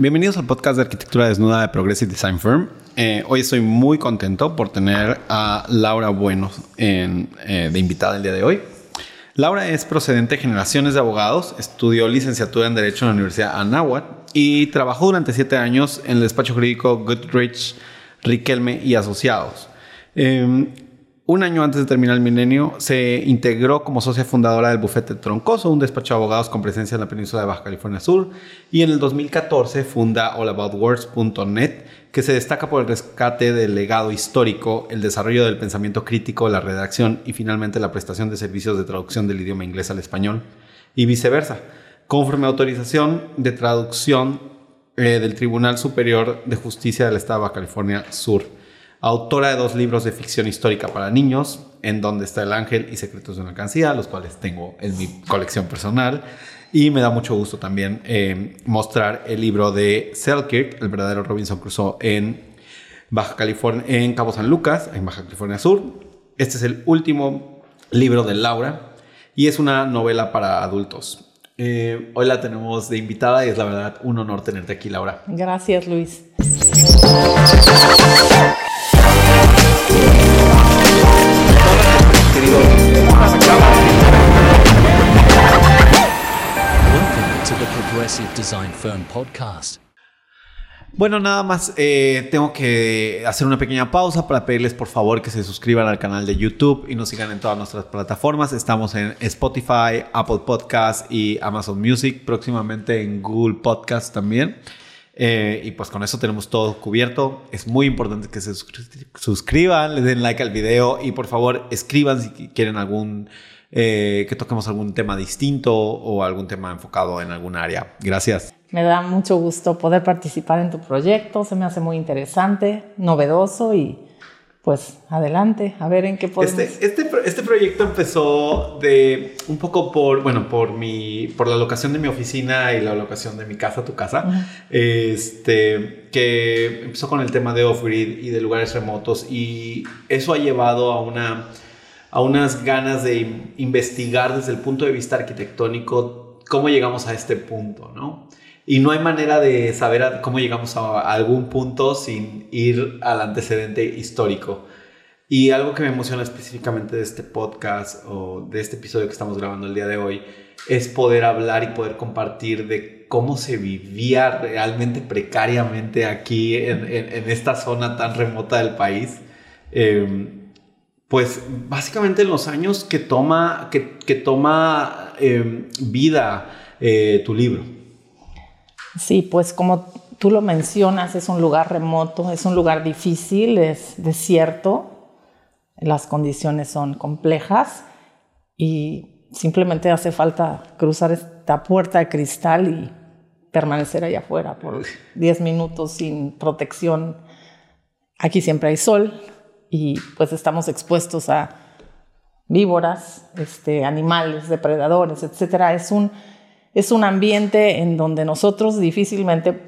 Bienvenidos al podcast de arquitectura desnuda de Progressive Design Firm. Eh, hoy estoy muy contento por tener a Laura Bueno en, eh, de invitada el día de hoy. Laura es procedente de generaciones de abogados, estudió licenciatura en Derecho en la Universidad Anáhuac y trabajó durante siete años en el despacho jurídico Goodrich, Riquelme y Asociados. Em, un año antes de terminar el milenio, se integró como socia fundadora del Bufete Troncoso, un despacho de abogados con presencia en la península de Baja California Sur. Y en el 2014 funda allaboutwords.net, que se destaca por el rescate del legado histórico, el desarrollo del pensamiento crítico, la redacción y finalmente la prestación de servicios de traducción del idioma inglés al español y viceversa, conforme autorización de traducción eh, del Tribunal Superior de Justicia del Estado de Baja California Sur autora de dos libros de ficción histórica para niños, En donde está el ángel y Secretos de una alcancía, los cuales tengo en mi colección personal. Y me da mucho gusto también eh, mostrar el libro de Selkirk, el verdadero Robinson Crusoe en Baja California, en Cabo San Lucas, en Baja California Sur. Este es el último libro de Laura y es una novela para adultos. Eh, hoy la tenemos de invitada y es la verdad un honor tenerte aquí, Laura. Gracias, Luis. Bueno, nada más eh, tengo que hacer una pequeña pausa para pedirles por favor que se suscriban al canal de YouTube y nos sigan en todas nuestras plataformas. Estamos en Spotify, Apple Podcast y Amazon Music, próximamente en Google Podcast también. Eh, y pues con eso tenemos todo cubierto. Es muy importante que se suscriban, le den like al video y por favor escriban si quieren algún, eh, que toquemos algún tema distinto o algún tema enfocado en algún área. Gracias. Me da mucho gusto poder participar en tu proyecto, se me hace muy interesante, novedoso y pues adelante, a ver en qué podemos. Este, este, este, proyecto empezó de un poco por, bueno, por mi, por la locación de mi oficina y la locación de mi casa, tu casa, este, que empezó con el tema de off-grid y de lugares remotos y eso ha llevado a una, a unas ganas de investigar desde el punto de vista arquitectónico cómo llegamos a este punto, ¿no? Y no hay manera de saber cómo llegamos a algún punto sin ir al antecedente histórico. Y algo que me emociona específicamente de este podcast o de este episodio que estamos grabando el día de hoy es poder hablar y poder compartir de cómo se vivía realmente precariamente aquí en, esta zona tan remota del país. Em, pues básicamente en los años que toma, que, que toma em, vida eh, tu libro. Sí, pues como tú lo mencionas, es un lugar remoto, es un lugar difícil, es desierto, las condiciones son complejas y simplemente hace falta cruzar esta puerta de cristal y permanecer allá afuera por 10 minutos sin protección. Aquí siempre hay sol y pues estamos expuestos a víboras, este, animales, depredadores, etc. Es un es un ambiente en donde nosotros difícilmente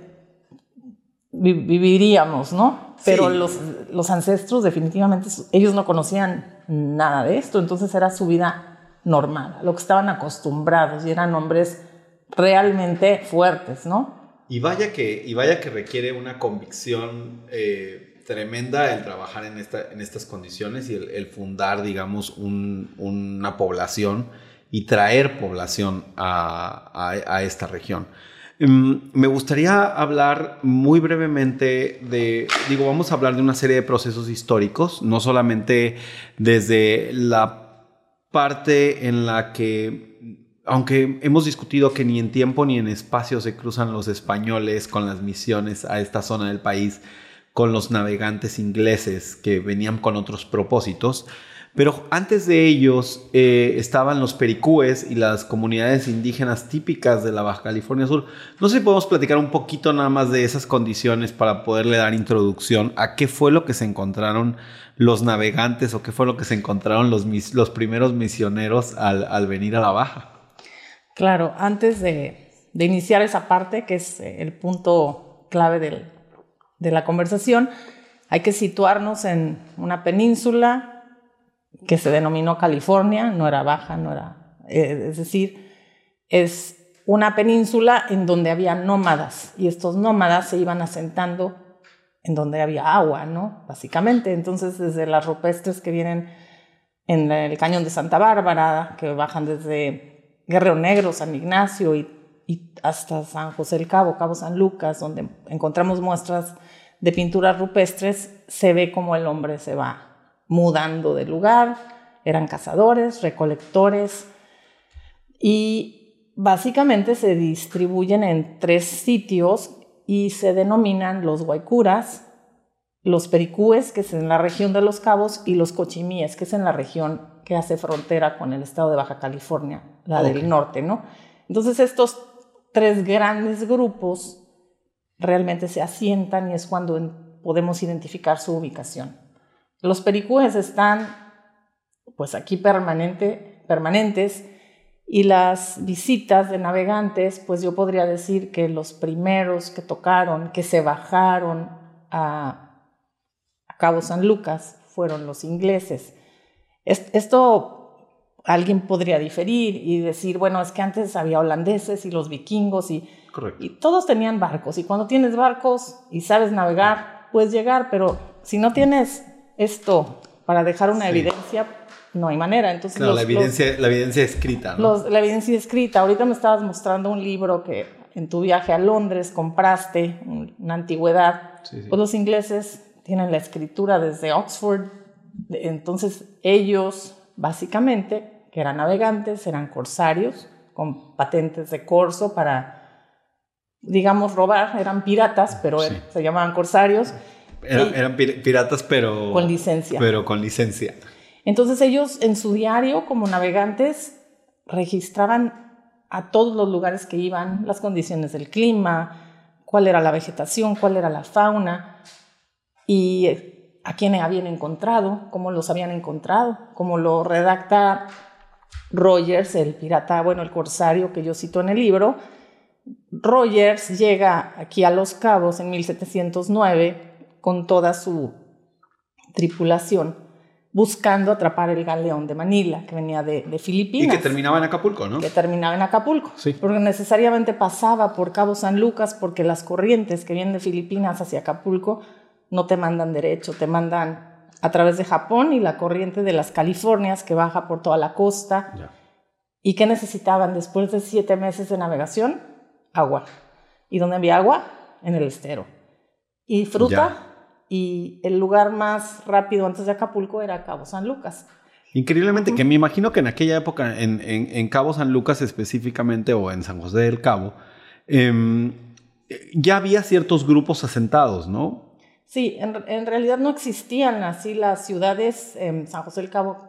viviríamos, ¿no? Pero los, los ancestros definitivamente, ellos no conocían nada de esto, entonces era su vida normal, lo que estaban acostumbrados y eran hombres realmente fuertes, ¿no? Y vaya que, y vaya que requiere una convicción eh, tremenda el trabajar en, esta, en estas condiciones y el, fundar, digamos, una población y traer población a, esta región. Em, me gustaría hablar muy brevemente de, digo, vamos a hablar de una serie de procesos históricos, no solamente desde la parte en la que, aunque hemos discutido que ni en tiempo ni en espacio se cruzan los españoles con las misiones a esta zona del país, con los navegantes ingleses que venían con otros propósitos, pero antes de ellos eh, estaban los pericúes y las comunidades indígenas típicas de la Baja California Sur. No sé si podemos platicar un poquito nada más de esas condiciones para poderle dar introducción a qué fue lo que se encontraron los navegantes o qué fue lo que se encontraron los, primeros misioneros al, venir a la Baja. Claro, antes de, iniciar esa parte, que es eh, el punto clave de la conversación, hay que situarnos en una península que se denominó California, no era baja, no era, eh, es decir, es una península en donde había nómadas y estos nómadas se iban asentando en donde había agua, ¿no? Básicamente. Entonces, desde las rupestres que vienen en el cañón de Santa Bárbara, que bajan desde Guerrero Negro, San Ignacio y, hasta San José el Cabo, Cabo San Lucas, donde encontramos muestras de pinturas rupestres, se ve como el hombre se va mudando de lugar. Eran cazadores, recolectores y básicamente se distribuyen en tres sitios y se denominan los guaycuras, los pericúes, que es en la región de Los Cabos, y los cochimíes, que es en la región que hace frontera con el estado de Baja California, la del norte, ¿no? Entonces estos tres grandes grupos realmente se asientan y es cuando podemos identificar su ubicación. Los pericúes están pues aquí permanente, permanentes y las visitas de navegantes, pues yo podría decir que los primeros que tocaron, que se bajaron a, Cabo San Lucas, fueron los ingleses. esto alguien podría diferir y decir, bueno, es que antes había holandeses y los vikingos y, y todos tenían barcos. Y cuando tienes barcos y sabes navegar, puedes llegar, pero si no tienes esto para dejar una evidencia, no hay manera. Entonces, la, evidencia, la evidencia escrita. ¿no? la evidencia escrita. Ahorita me estabas mostrando un libro que en tu viaje a Londres compraste, una antigüedad. Pues los ingleses tienen la escritura desde Oxford. Entonces ellos, básicamente, que eran navegantes, eran corsarios, con patentes de corso para, digamos, robar. Eran piratas, pero se llamaban corsarios. Eran piratas, pero... Con licencia. Pero con licencia. Entonces ellos en su diario como navegantes registraban a todos los lugares que iban, las condiciones del clima, cuál era la vegetación, cuál era la fauna y eh, a quién habían encontrado, cómo los habían encontrado, como lo redacta Rogers, el pirata, bueno, el corsario que yo cito en el libro. Rogers llega aquí a Los Cabos en 1709 con toda su tripulación buscando atrapar el galeón de Manila, que venía de, Filipinas. Y que terminaba en Acapulco, ¿no? Que terminaba en Acapulco. Sí. Porque necesariamente pasaba por Cabo San Lucas, porque las corrientes que vienen de Filipinas hacia Acapulco no te mandan derecho, te mandan a través de Japón y la corriente de las Californias que baja por toda la costa. ¿Y qué necesitaban después de siete meses de navegación? Agua. ¿Y dónde había agua? En el estero. ¿Y fruta? Y el lugar más rápido antes de Acapulco era Cabo San Lucas. Increíblemente, que me imagino que en aquella época, en, Cabo San Lucas específicamente, o en San José del Cabo, em, ya había ciertos grupos asentados, ¿no? Sí, en, realidad no existían así las ciudades en San José del Cabo,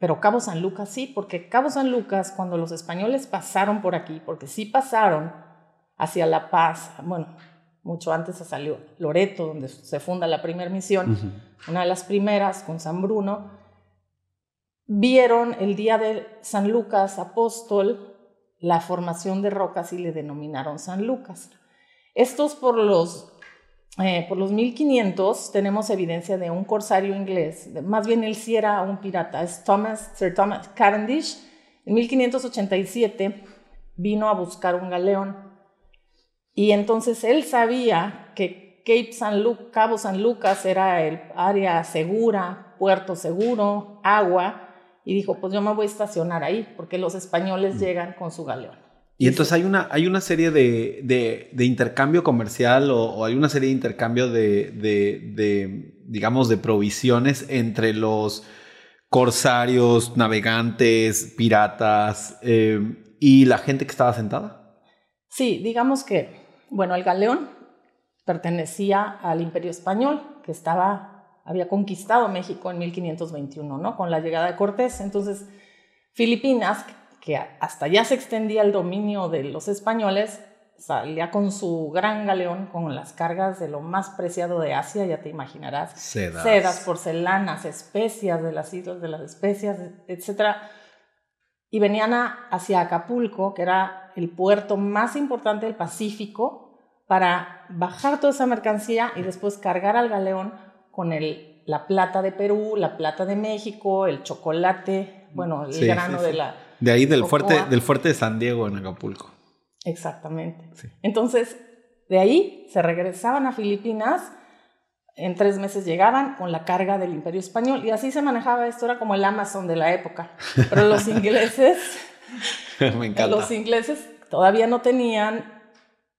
pero Cabo San Lucas sí, porque Cabo San Lucas, cuando los españoles pasaron por aquí, porque sí pasaron hacia La Paz, bueno, mucho antes se salió Loreto, donde se funda la primera misión, una de las primeras con San Bruno, vieron el día de San Lucas Apóstol la formación de rocas y le denominaron San Lucas. Estos por los, eh, por los 1500 tenemos evidencia de un corsario inglés, más bien él sí era un pirata, es Thomas, Sir Thomas Cavendish, en 1587 vino a buscar un galeón y entonces él sabía que Cape San Cabo San Lucas era el área segura, puerto seguro, agua, y dijo, pues yo me voy a estacionar ahí, porque los españoles mm. llegan con su galeón. Y entonces hay una, hay una serie de, de, intercambio comercial o, hay una serie de intercambio de, de, digamos, de provisiones entre los corsarios, navegantes, piratas eh, y la gente que estaba sentada. Sí, digamos que bueno, el galeón pertenecía al Imperio Español, que estaba, había conquistado México en 1521, ¿no? Con la llegada de Cortés. Entonces, Filipinas, que hasta ya se extendía el dominio de los españoles, salía con su gran galeón con las cargas de lo más preciado de Asia, ya te imaginarás. Sedas. Sedas, porcelanas, especias de las islas de las especias, etc. Y venían hacia Acapulco, que era el puerto más importante del Pacífico, para bajar toda esa mercancía y después cargar al galeón con el, la plata de Perú, la plata de México, el chocolate, bueno, el grano de la... De ahí del fuerte, del fuerte de San Diego en Acapulco. Exactamente. Entonces, de ahí se regresaban a Filipinas, en tres meses llegaban con la carga del imperio español y así se manejaba esto, era como el Amazon de la época. Pero los ingleses, Me encanta. los ingleses todavía no tenían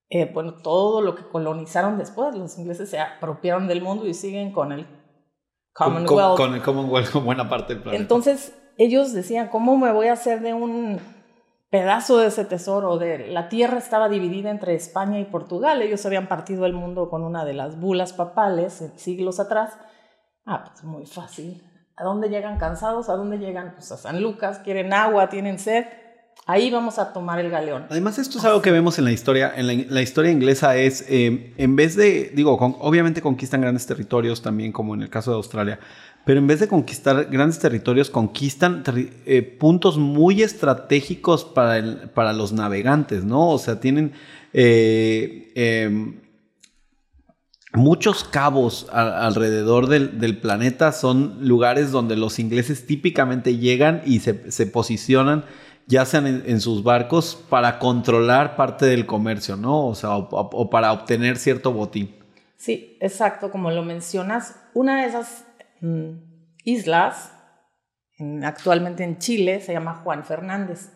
eh, bueno, todo lo que colonizaron después. Los ingleses se apropiaron del mundo y siguen con el Commonwealth. Con, el Commonwealth con buena parte del planeta. Entonces, ellos decían, ¿cómo me voy a hacer de un pedazo de ese tesoro? De, la tierra estaba dividida entre España y Portugal. Ellos habían partido el mundo con una de las bulas papales siglos atrás. Ah, pues muy fácil. ¿A dónde llegan cansados? ¿A dónde llegan? Pues a San Lucas. Quieren agua, tienen sed Ahí vamos a tomar el galeón. Además, esto es algo que vemos en la historia. En la, historia inglesa es, eh, en vez de, digo, obviamente conquistan grandes territorios también, como en el caso de Australia, pero en vez de conquistar grandes territorios, conquistan eh, puntos muy estratégicos para, para los navegantes, ¿no? O sea, tienen eh, em, muchos cabos alrededor del, planeta, son lugares donde los ingleses típicamente llegan y se, se posicionan ya sean en, sus barcos para controlar parte del comercio, ¿no? O sea, o, para obtener cierto botín. Sí, exacto, como lo mencionas, una de esas mm, islas, actualmente en Chile, se llama Juan Fernández.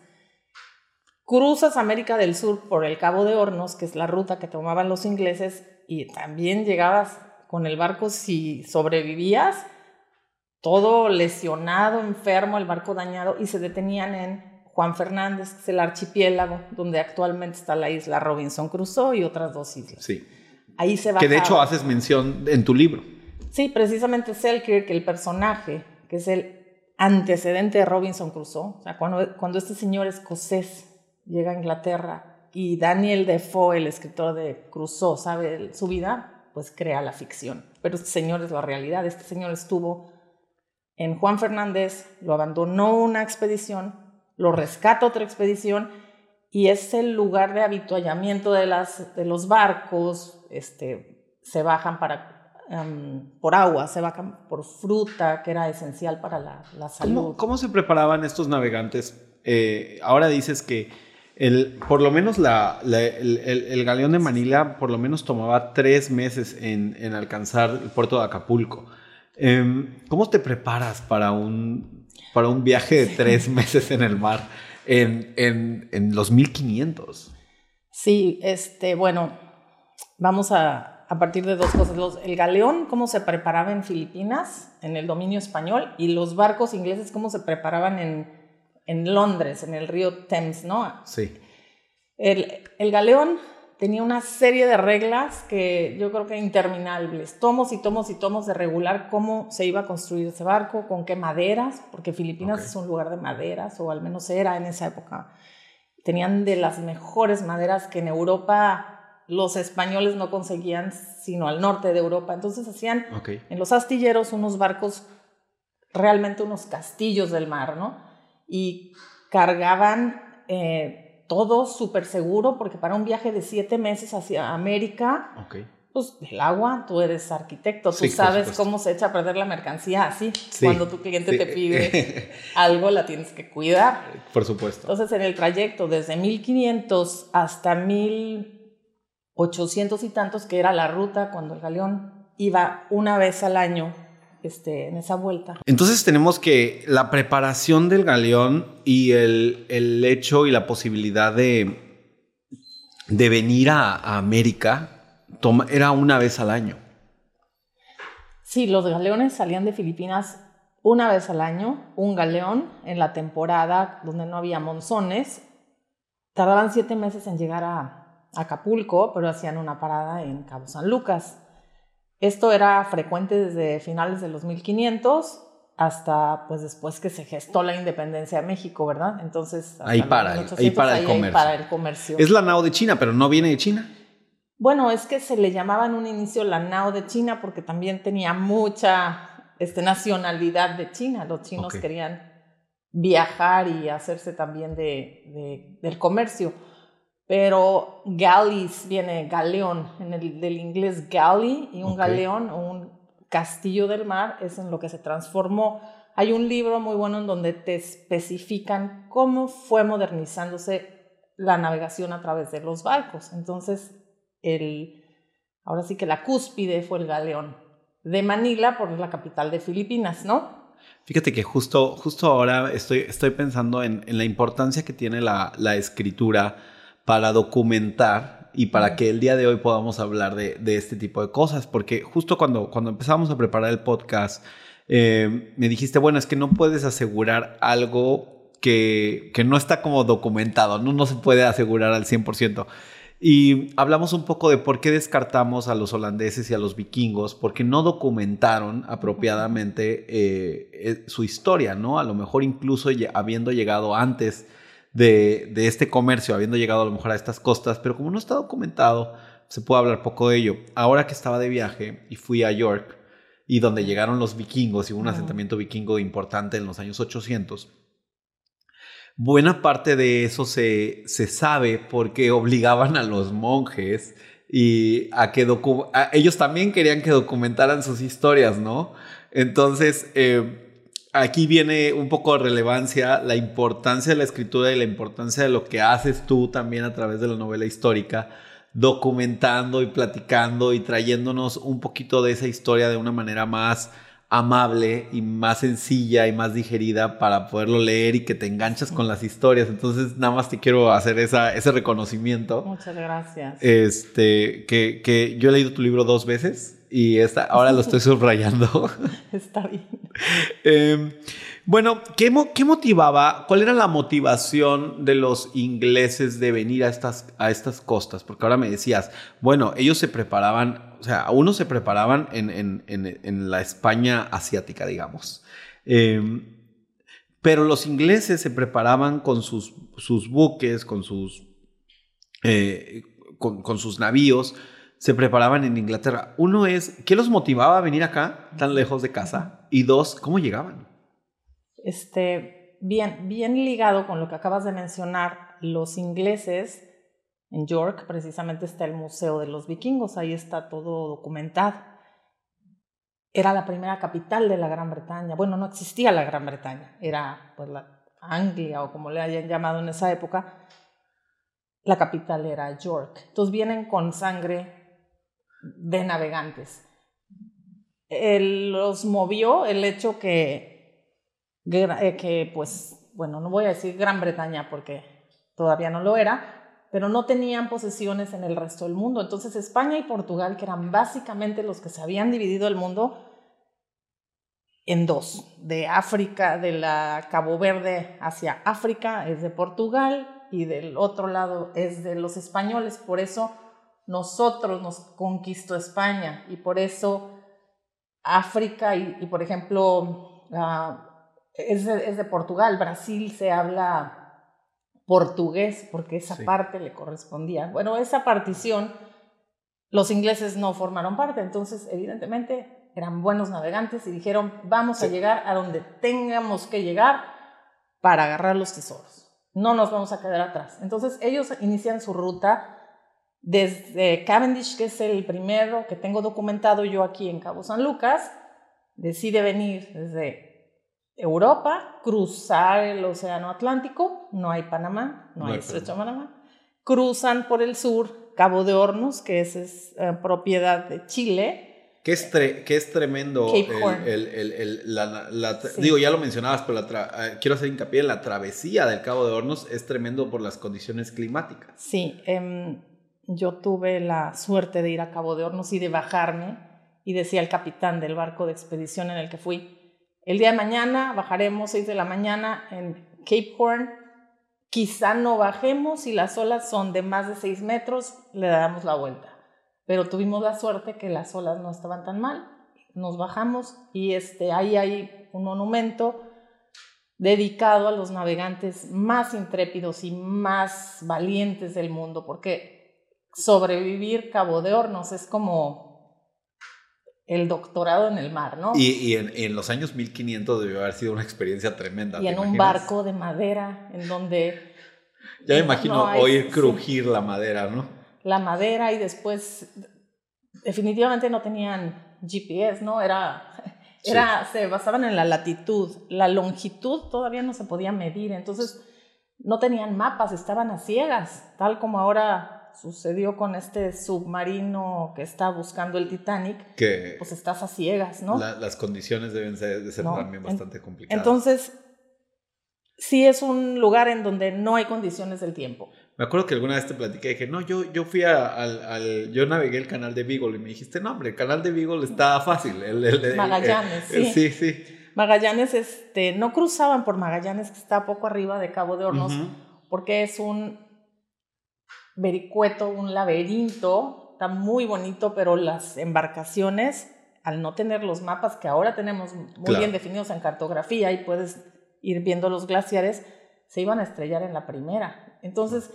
Cruzas América del Sur por el Cabo de Hornos, que es la ruta que tomaban los ingleses, y también llegabas con el barco si sobrevivías, todo lesionado, enfermo, el barco dañado, y se detenían en Juan Fernández, que es el archipiélago donde actualmente está la isla Robinson Crusoe y otras dos islas. Sí. Ahí se va. Que de hecho haces mención en tu libro. Sí, precisamente Selkirk, el personaje, que es el antecedente de Robinson Crusoe. O sea, cuando, cuando este señor escocés llega a Inglaterra y Daniel Defoe, el escritor de Crusoe, sabe su vida, pues crea la ficción. Pero este señor es la realidad. Este señor estuvo en Juan Fernández, lo abandonó una expedición lo rescata otra expedición y es el lugar de habituallamiento de, las, de los barcos, este, se bajan para, em, por agua, se bajan por fruta, que era esencial para la, la salud. ¿Cómo, se preparaban estos navegantes? Eh, ahora dices que el, por lo menos la, el, el, galeón de Manila por lo menos tomaba tres meses en, en alcanzar el puerto de Acapulco. Em, ¿Cómo te preparas para un, para un viaje de tres meses en el mar en, en, en, los 1500. Sí, este, bueno, vamos a, a partir de dos cosas. Los, el galeón, cómo se preparaba en Filipinas, en el dominio español, y los barcos ingleses, cómo se preparaban en, en Londres, en el río Thames, ¿no? Sí. El, el galeón tenía una serie de reglas que yo creo que interminables, tomos y tomos y tomos de regular cómo se iba a construir ese barco, con qué maderas, porque Filipinas es un lugar de maderas, o al menos era en esa época. Tenían de las mejores maderas que en Europa los españoles no conseguían, sino al norte de Europa. Entonces hacían en los astilleros unos barcos, realmente unos castillos del mar, ¿no? Y cargaban... Eh, todo súper seguro, porque para un viaje de siete meses hacia América, pues el agua, tú eres arquitecto, tú sabes cómo se echa a perder la mercancía así. Cuando tu cliente te pide algo, la tienes que cuidar. Por supuesto. Entonces, en el trayecto desde 1500 hasta 1800 y tantos, que era la ruta cuando el galeón iba una vez al año este, en esa vuelta. Entonces tenemos que la preparación del galeón y el, el hecho y la posibilidad de, de venir a, América toma, era una vez al año. Sí, los galeones salían de Filipinas una vez al año, un galeón en la temporada donde no había monzones. Tardaban siete meses en llegar a Acapulco, pero hacían una parada en Cabo San Lucas. Esto era frecuente desde finales de los 1500 hasta pues después que se gestó la independencia de México, ¿verdad? Entonces, ahí para, ahí para, el comercio. para el comercio. Es la nao de China, pero no viene de China. Bueno, es que se le llamaba en un inicio la nao de China porque también tenía mucha este, nacionalidad de China. Los chinos querían viajar y hacerse también de, del comercio pero galleys viene galeón, en el, del inglés galley, y un galeón o un castillo del mar es en lo que se transformó. Hay un libro muy bueno en donde te especifican cómo fue modernizándose la navegación a través de los barcos. Entonces, el, ahora sí que la cúspide fue el galeón de Manila, por la capital de Filipinas, ¿no? Fíjate que justo, justo ahora estoy, estoy pensando en, la importancia que tiene la, escritura para documentar y para que el día de hoy podamos hablar de, este tipo de cosas, porque justo cuando, cuando empezamos a preparar el podcast, eh, me dijiste, bueno, es que no puedes asegurar algo que, que no está como documentado, no, no se puede asegurar al 100%. Y hablamos un poco de por qué descartamos a los holandeses y a los vikingos, porque no documentaron apropiadamente eh, eh, su historia, ¿no? A lo mejor incluso habiendo llegado antes de, este comercio, habiendo llegado a lo mejor a estas costas, pero como no está documentado, se puede hablar poco de ello. Ahora que estaba de viaje y fui a York, y donde llegaron los vikingos y hubo un asentamiento vikingo importante en los años 800, Buena parte de eso se, se sabe porque obligaban a los monjes y a que ellos también querían que documentaran sus historias, ¿no? Entonces, eh, aquí viene un poco de relevancia la importancia de la escritura y la importancia de lo que haces tú también a través de la novela histórica, documentando y platicando y trayéndonos un poquito de esa historia de una manera más amable y más sencilla y más digerida para poderlo leer y que te enganchas con las historias. Entonces, nada más te quiero hacer esa, ese reconocimiento. Muchas gracias. Este, que, que yo he leído tu libro dos veces y esta, ahora lo estoy subrayando. Está bien. Em, bueno, ¿qué, ¿qué, motivaba, cuál era la motivación de los ingleses de venir a estas, a estas costas? Porque ahora me decías, bueno, ellos se preparaban, o sea, unos se preparaban en, en, en, la España asiática, digamos. Em, pero los ingleses se preparaban con sus, sus buques, con sus, eh, con, con sus navíos, se preparaban en Inglaterra. Uno es, ¿qué los motivaba a venir acá, tan lejos de casa? Y dos, ¿cómo llegaban? este, bien, bien ligado con lo que acabas de mencionar, los ingleses, en York precisamente está el Museo de los Vikingos, ahí está todo documentado. Era la primera capital de la Gran Bretaña. Bueno, no existía la Gran Bretaña, era pues la Anglia o como le hayan llamado en esa época. La capital era York. Entonces vienen con sangre de navegantes. los movió el hecho que eh, que pues, bueno, no voy a decir Gran Bretaña porque todavía no lo era, pero no tenían posesiones en el resto del mundo. Entonces España y Portugal, que eran básicamente los que se habían dividido el mundo en dos, de África, de la Cabo Verde hacia África es de Portugal y del otro lado es de los españoles. Por eso nosotros nos conquistó España y por eso África y, por ejemplo, es de, Portugal, Brasil se habla portugués porque esa parte le correspondía. Bueno, esa partición los ingleses no formaron parte, entonces evidentemente eran buenos navegantes y dijeron, vamos a llegar a donde tengamos que llegar para agarrar los tesoros. No nos vamos a quedar atrás. Entonces ellos inician su ruta desde Cavendish, que es el primero que tengo documentado yo aquí en Cabo San Lucas, decide venir desde Europa, cruzar el Océano Atlántico, no hay Panamá, no, hay Estrecho de Panamá, cruzan por el sur Cabo de Hornos, que es, eh, propiedad de Chile. Que es, que es tremendo. Digo, ya lo mencionabas, pero eh, quiero hacer hincapié en la travesía del Cabo de Hornos es tremendo por las condiciones climáticas. Sí, em, yo tuve la suerte de ir a Cabo de Hornos y de bajarme y decía el capitán del barco de expedición en el que fui, el día de mañana bajaremos 6 de la mañana en Cape Horn. Quizá no bajemos si las olas son de más de 6 metros, le damos la vuelta. Pero tuvimos la suerte que las olas no estaban tan mal. Nos bajamos y este, ahí hay un monumento dedicado a los navegantes más intrépidos y más valientes del mundo, porque sobrevivir Cabo de Hornos es como el doctorado en el mar, ¿no? Y, en, los años 1500 debió haber sido una experiencia tremenda. Y en un barco de madera, en donde... Ya me imagino oír crujir la madera, ¿no? La madera y después definitivamente no tenían GPS, ¿no? Era, era, se basaban en la latitud, la longitud todavía no se podía medir, entonces no tenían mapas, estaban a ciegas, tal como ahora sucedió con este submarino que está buscando el Titanic, que pues estás a ciegas, ¿no? las condiciones deben ser, de ser también bastante complicadas. Entonces, sí es un lugar en donde no hay condiciones del tiempo. Me acuerdo que alguna vez te platiqué y dije, no, yo, yo fui al, al, Yo navegué el canal de Beagle y me dijiste, no, hombre, el canal de Beagle está fácil. El, Magallanes, sí. Sí, sí. Magallanes, este, no cruzaban por Magallanes, que está poco arriba de Cabo de Hornos, porque es un vericueto, un laberinto, está muy bonito, pero las embarcaciones, al no tener los mapas que ahora tenemos muy bien definidos en cartografía y puedes ir viendo los glaciares, se iban a estrellar en la primera. Entonces,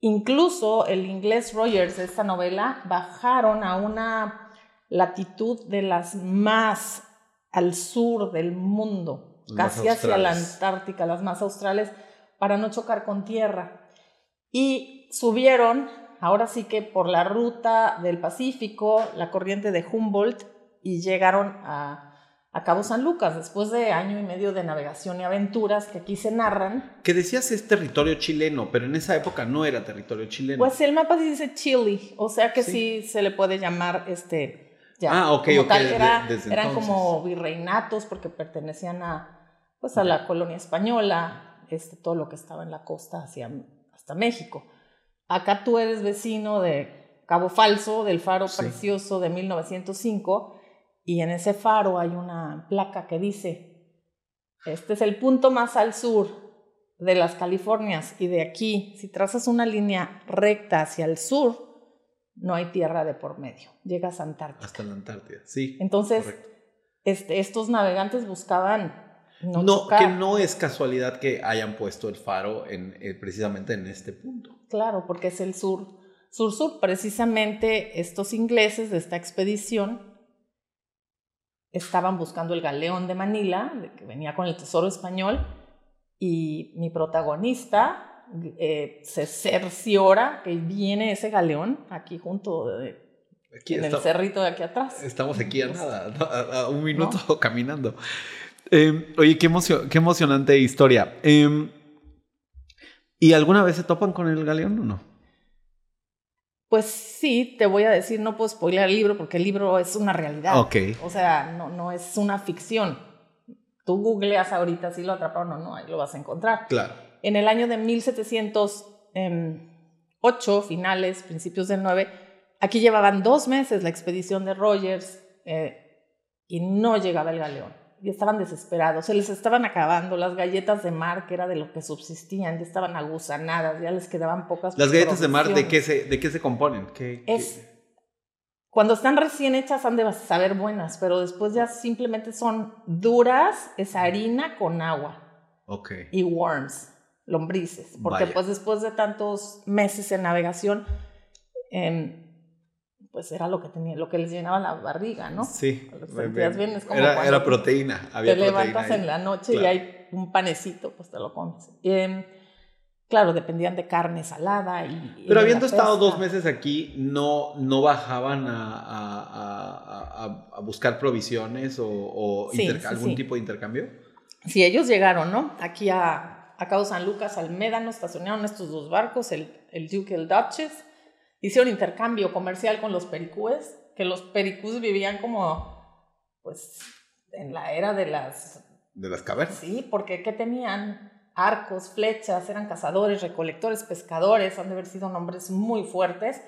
incluso el inglés Rogers de esta novela bajaron a una latitud de las más al sur del mundo, casi hacia la Antártica, las más australes, para no chocar con tierra. Y subieron, ahora sí que por la ruta del Pacífico, la corriente de Humboldt, y llegaron a a Cabo San Lucas, después de año y medio de navegación y aventuras que aquí se narran. Que decías es territorio chileno, pero en esa época no era territorio chileno. Pues el mapa dice Chile, o sea que sí, se le puede llamar este. Ya, ah, ok, como Tal, eran como virreinatos porque pertenecían a, pues, a la colonia española, este, todo lo que estaba en la costa hacia, hasta México. Acá tú eres vecino de Cabo Falso, del Faro Precioso de 1905 y en ese faro hay una placa que dice, este es el punto más al sur de las Californias y de aquí, si trazas una línea recta hacia el sur, no hay tierra de por medio, llegas a Antártida. Hasta la Antártida, sí. Entonces, este, estos navegantes buscaban... No, no que no es casualidad que hayan puesto el faro en, eh, precisamente en este punto. Claro, porque es el sur, sur-sur. Precisamente estos ingleses de esta expedición estaban buscando el galeón de Manila, que venía con el tesoro español, y mi protagonista eh, se cerciora que viene ese galeón aquí junto de, en el cerrito de aquí atrás. Estamos aquí a nada, a, un minuto caminando. Em, oye, qué, qué emocionante historia. Em, ¿Y alguna vez se topan con el galeón o no? Pues sí, te voy a decir, no puedo spoiler el libro porque el libro es una realidad. Ok. O sea, no, no es una ficción. Tú googleas ahorita si lo atraparon o no, ahí lo vas a encontrar. Claro. En el año de 1708, finales, principios del 9, aquí llevaban dos meses la expedición de Rogers eh, y no llegaba el galeón y estaban desesperados, se les estaban acabando las galletas de mar, que era de lo que subsistían, ya estaban agusanadas, ya les quedaban pocas. ¿Las galletas de mar de qué se, de qué se componen? ¿Qué, es, Cuando están recién hechas han de saber buenas, pero después ya simplemente son duras, es harina con agua. Ok. Y worms, lombrices, porque pues después de tantos meses en navegación... Eh, pues era lo que tenía, lo que les llenaba la barriga, ¿no? Sí. Bien, como era, era, proteína. Había te levantas en la noche y hay un panecito, pues te lo comes. Em, claro, dependían de carne salada y... Pero habiendo estado dos meses aquí, ¿no, no bajaban a, a, a, buscar provisiones o, algún tipo de intercambio? Sí, ellos llegaron, ¿no? Aquí a, a Cabo San Lucas, al Médano, estacionaron estos dos barcos, el, el Duke y el Duchess hicieron intercambio comercial con los pericúes, que los pericúes vivían como, pues, en la era de las... De las cavernas. Sí, porque ¿qué tenían? Arcos, flechas, eran cazadores, recolectores, pescadores, han de haber sido nombres muy fuertes.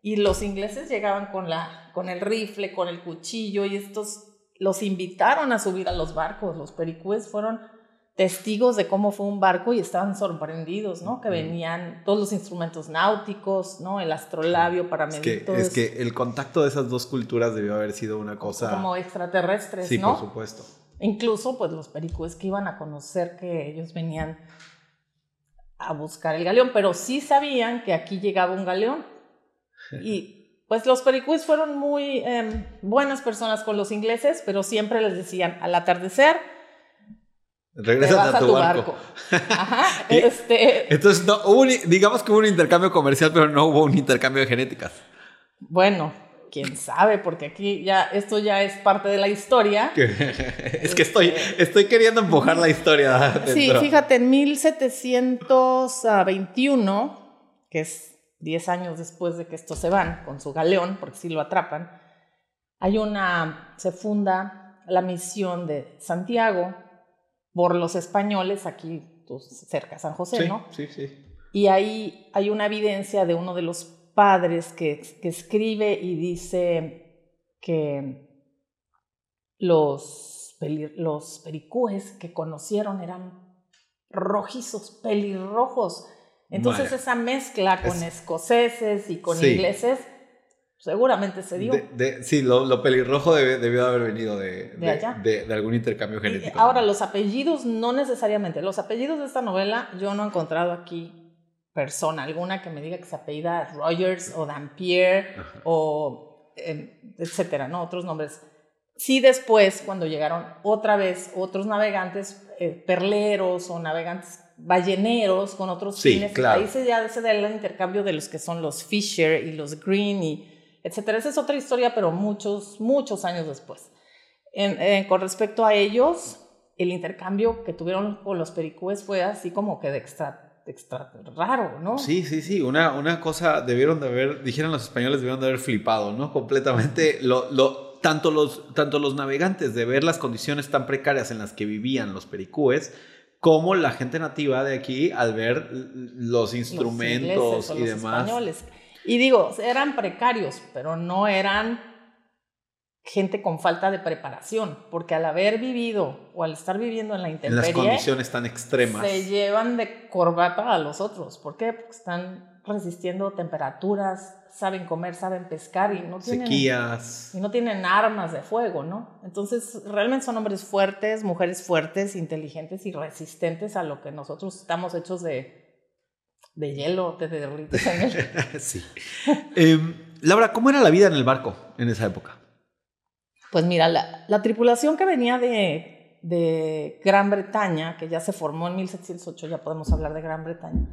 Y los ingleses llegaban con, la, con el rifle, con el cuchillo, y estos los invitaron a subir a los barcos. Los pericúes fueron testigos de cómo fue un barco y estaban sorprendidos, ¿no? Que venían todos los instrumentos náuticos, ¿no? El astrolabio para medir es que, Es que el contacto de esas dos culturas debió haber sido una cosa... Como extraterrestres, sí, ¿no? Sí, por supuesto. Incluso, pues, los pericúes que iban a conocer que ellos venían a buscar el galeón, pero sí sabían que aquí llegaba un galeón. Y, pues, los pericúes fueron muy em, buenas personas con los ingleses, pero siempre les decían, al atardecer Regresas a tu, barco. Ajá, este... Entonces, no, digamos que hubo un intercambio comercial, pero no hubo un intercambio de genéticas. Bueno, quién sabe, porque aquí ya esto ya es parte de la historia. es que estoy, este, estoy queriendo empujar la historia. Sí, fíjate, en 1721, que es 10 años después de que estos se van con su galeón, porque sí lo atrapan, hay una, se funda la misión de Santiago por los españoles, aquí pues, cerca de San José, ¿no? Sí, sí. Y ahí hay una evidencia de uno de los padres que, que escribe y dice que los, los pericúes que conocieron eran rojizos, pelirrojos. Entonces esa mezcla con escoceses y con ingleses seguramente se dio. sí, lo, pelirrojo debió haber venido de, de, algún intercambio genético. ahora, los apellidos no necesariamente. Los apellidos de esta novela yo no he encontrado aquí persona alguna que me diga que se apellida Rogers o Dampier o em, etcétera, ¿no? Otros nombres. Sí después, cuando llegaron otra vez otros navegantes eh, perleros o navegantes balleneros con otros fines, ahí se ya se da el intercambio de los que son los Fisher y los Green y etcétera. Esa es otra historia, pero muchos, muchos años después. con respecto a ellos, el intercambio que tuvieron con los pericúes fue así como que de extra extra raro, ¿no? Sí, sí, sí. Una, una cosa debieron de haber, dijeron los españoles, debieron de haber flipado, ¿no? Completamente. Lo, lo, tanto, los, tanto los navegantes de ver las condiciones tan precarias en las que vivían los pericúes, como la gente nativa de aquí al ver los instrumentos y demás. Españoles. Y digo, eran precarios, pero no eran gente con falta de preparación, porque al haber vivido o al estar viviendo en la intemperie, en las condiciones tan extremas, se llevan de corbata a los otros. ¿Por qué? Porque están resistiendo temperaturas, saben comer, saben pescar y no tienen sequías y no tienen armas de fuego, ¿no? Entonces, realmente son hombres fuertes, mujeres fuertes, inteligentes y resistentes a lo que nosotros estamos hechos de de hielo, te derrites en sí. Em, Laura, ¿cómo era la vida en el barco en esa época? Pues mira, la, tripulación que venía de, de, Gran Bretaña, que ya se formó en 1708, ya podemos hablar de Gran Bretaña,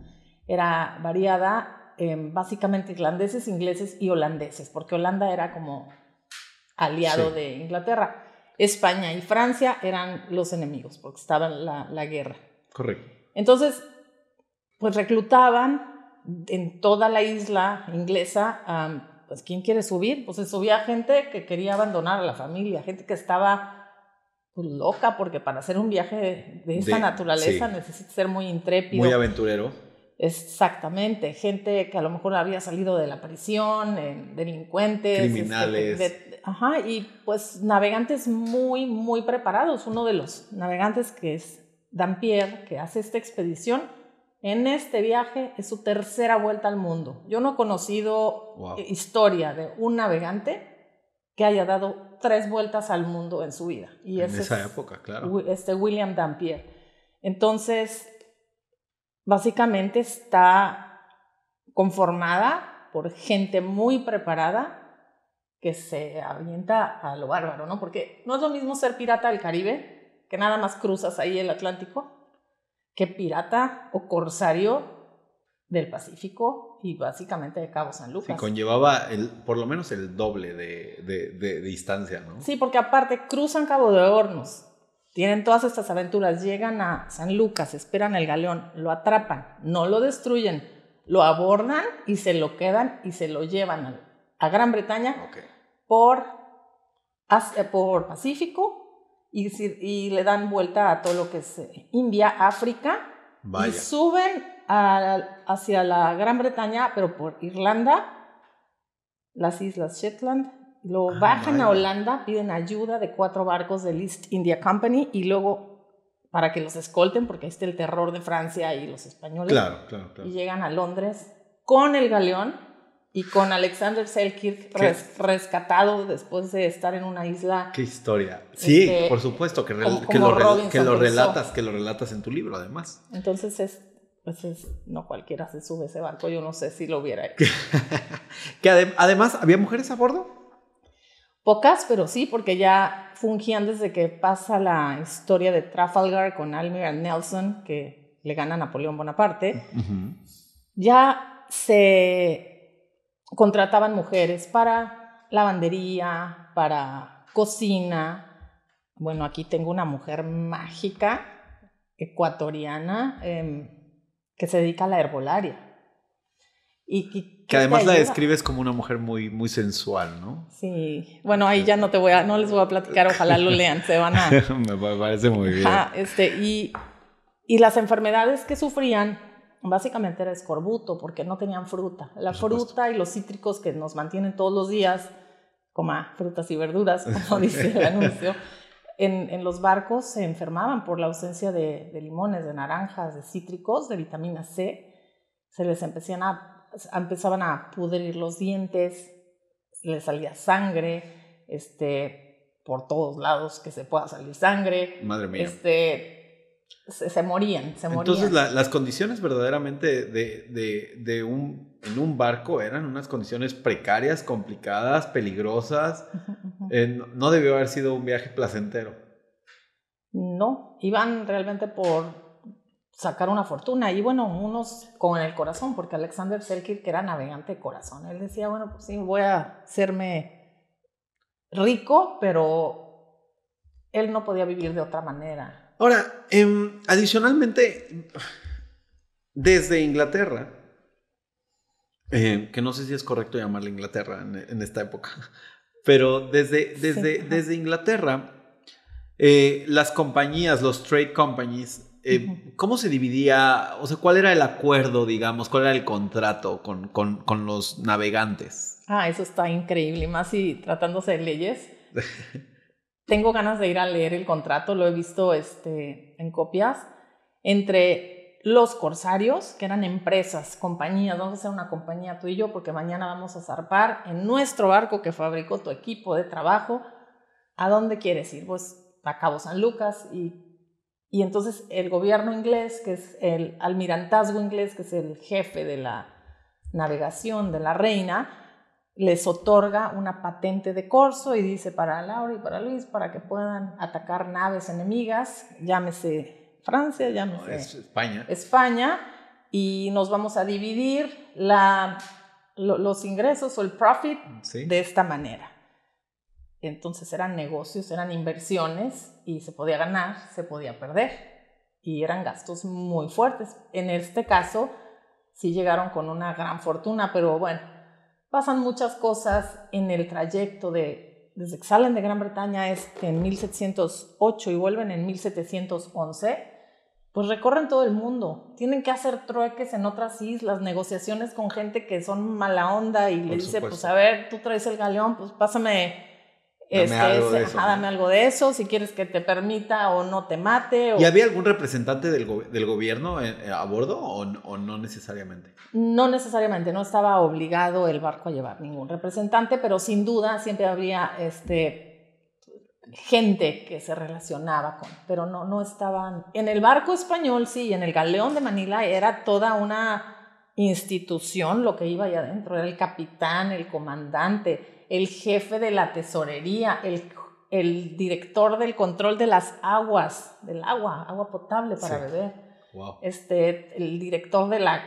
era variada, básicamente irlandeses, ingleses y holandeses, porque Holanda era como aliado de Inglaterra. España y Francia eran los enemigos, porque estaba la, la guerra. Correcto. Entonces, pues reclutaban en toda la isla inglesa pues ¿quién quiere subir? Pues se subía gente que quería abandonar a la familia, gente que estaba pues, loca, porque para hacer un viaje de esa naturaleza necesita ser muy intrépido. Muy aventurero. Exactamente, gente que a lo mejor había salido de la prisión, delincuentes, este, criminales. ajá, y pues navegantes muy, muy preparados. Uno de los navegantes que es Dampier, que hace esta expedición, en este viaje es su tercera vuelta al mundo. Yo no he conocido historia de un navegante que haya dado tres vueltas al mundo en su vida. Y en esa época, claro. Este William Dampier. Entonces, básicamente está conformada por gente muy preparada que se avienta a lo bárbaro, ¿no? Porque no es lo mismo ser pirata del Caribe, que nada más cruzas ahí el Atlántico, que pirata o corsario del Pacífico y básicamente de Cabo San Lucas. Sí, conllevaba el, por lo menos el doble de, de, distancia, ¿no? Sí, porque aparte cruzan Cabo de Hornos, tienen todas estas aventuras, llegan a San Lucas, esperan el galeón, lo atrapan, no lo destruyen, lo abordan y se lo quedan y se lo llevan a, Gran Bretaña por, por Pacífico y, le dan vuelta a todo lo que es eh, India, África, y suben hacia la Gran Bretaña, pero por Irlanda, las islas Shetland, lo ah, bajan a Holanda, piden ayuda de cuatro barcos del East India Company y luego para que los escolten, porque ahí está el terror de Francia y los españoles. Claro, claro, claro. Y llegan a Londres con el galeón y con Alexander Selkirk rescatado después de estar en una isla. Qué historia. Sí, este, por supuesto que, que, lo, que, lo, relatas, que lo relatas en tu libro, además. Entonces es, pues es, no cualquiera se sube ese barco. Yo no sé si lo hubiera hecho. que además había mujeres a bordo. Pocas, pero sí, porque ya fungían desde que pasa la historia de Trafalgar con Almira Nelson, que le gana a Napoleón Bonaparte. Ya se contrataban mujeres para lavandería, para cocina. Bueno, aquí tengo una mujer mágica, ecuatoriana, em, que se dedica a la herbolaria. Y que, además la describes como una mujer muy, muy sensual, ¿no? Sí. Bueno, ahí ya no te voy a, no les voy a platicar, ojalá lo lean, se van a. Me parece muy bien. este, y, y las enfermedades que sufrían básicamente era escorbuto, porque no tenían fruta. La fruta y los cítricos que nos mantienen todos los días, como frutas y verduras, como dice el anuncio, en, en, los barcos se enfermaban por la ausencia de, de, limones, de naranjas, de cítricos, de vitamina C. Se les empezaban a, empezaban a pudrir los dientes, les salía sangre, este, por todos lados que se pueda salir sangre. Madre mía. Este, se, morían, se morían. Entonces las condiciones verdaderamente de, de, de, un, en un barco eran unas condiciones precarias, complicadas, peligrosas. Eh, no debió haber sido un viaje placentero. No, iban realmente por sacar una fortuna y bueno, unos con el corazón, porque Alexander Selkirk era navegante de corazón. Él decía, bueno, pues sí, voy a hacerme rico, pero él no podía vivir de otra manera Ahora, em, adicionalmente, desde Inglaterra, eh, que no sé si es correcto llamarle Inglaterra en, esta época, pero desde, desde, desde Inglaterra, eh, las compañías, los trade companies, eh, ¿cómo se dividía? O sea, ¿cuál era el acuerdo, digamos? ¿Cuál era el contrato con, con, con los navegantes? Ah, eso está increíble, más si tratándose de leyes. tengo ganas de ir a leer el contrato, lo he visto este, en copias, entre los corsarios, que eran empresas, compañías, vamos a hacer una compañía tú y yo, porque mañana vamos a zarpar en nuestro barco que fabricó tu equipo de trabajo. ¿A dónde quieres ir? Pues a Cabo San Lucas y, y entonces el gobierno inglés, que es el almirantazgo inglés, que es el jefe de la navegación de la reina, les otorga una patente de corso y dice para Laura y para Luis para que puedan atacar naves enemigas, llámese Francia, llámese España. España, y nos vamos a dividir la, los ingresos o el profit de esta manera. Entonces eran negocios, eran inversiones y se podía ganar, se podía perder y eran gastos muy fuertes. En este caso sí llegaron con una gran fortuna, pero bueno, pasan muchas cosas en el trayecto de, desde que salen de Gran Bretaña es en 1708 y vuelven en 1711, pues recorren todo el mundo. Tienen que hacer trueques en otras islas, negociaciones con gente que son mala onda y le dice, pues a ver, tú traes el galeón, pues pásame Dame, este, algo de eso, dame algo de eso, si quieres que te permita o no te mate. ¿Y había algún representante del, del gobierno a bordo o, o, no necesariamente? No necesariamente, no estaba obligado el barco a llevar ningún representante, pero sin duda siempre habría este, gente que se relacionaba con, pero no, no estaban. En el barco español, sí, en el galeón de Manila era toda una institución lo que iba ahí adentro, era el capitán, el comandante el jefe de la tesorería, el, el director del control de las aguas, del agua, agua potable para beber. Este, el director de la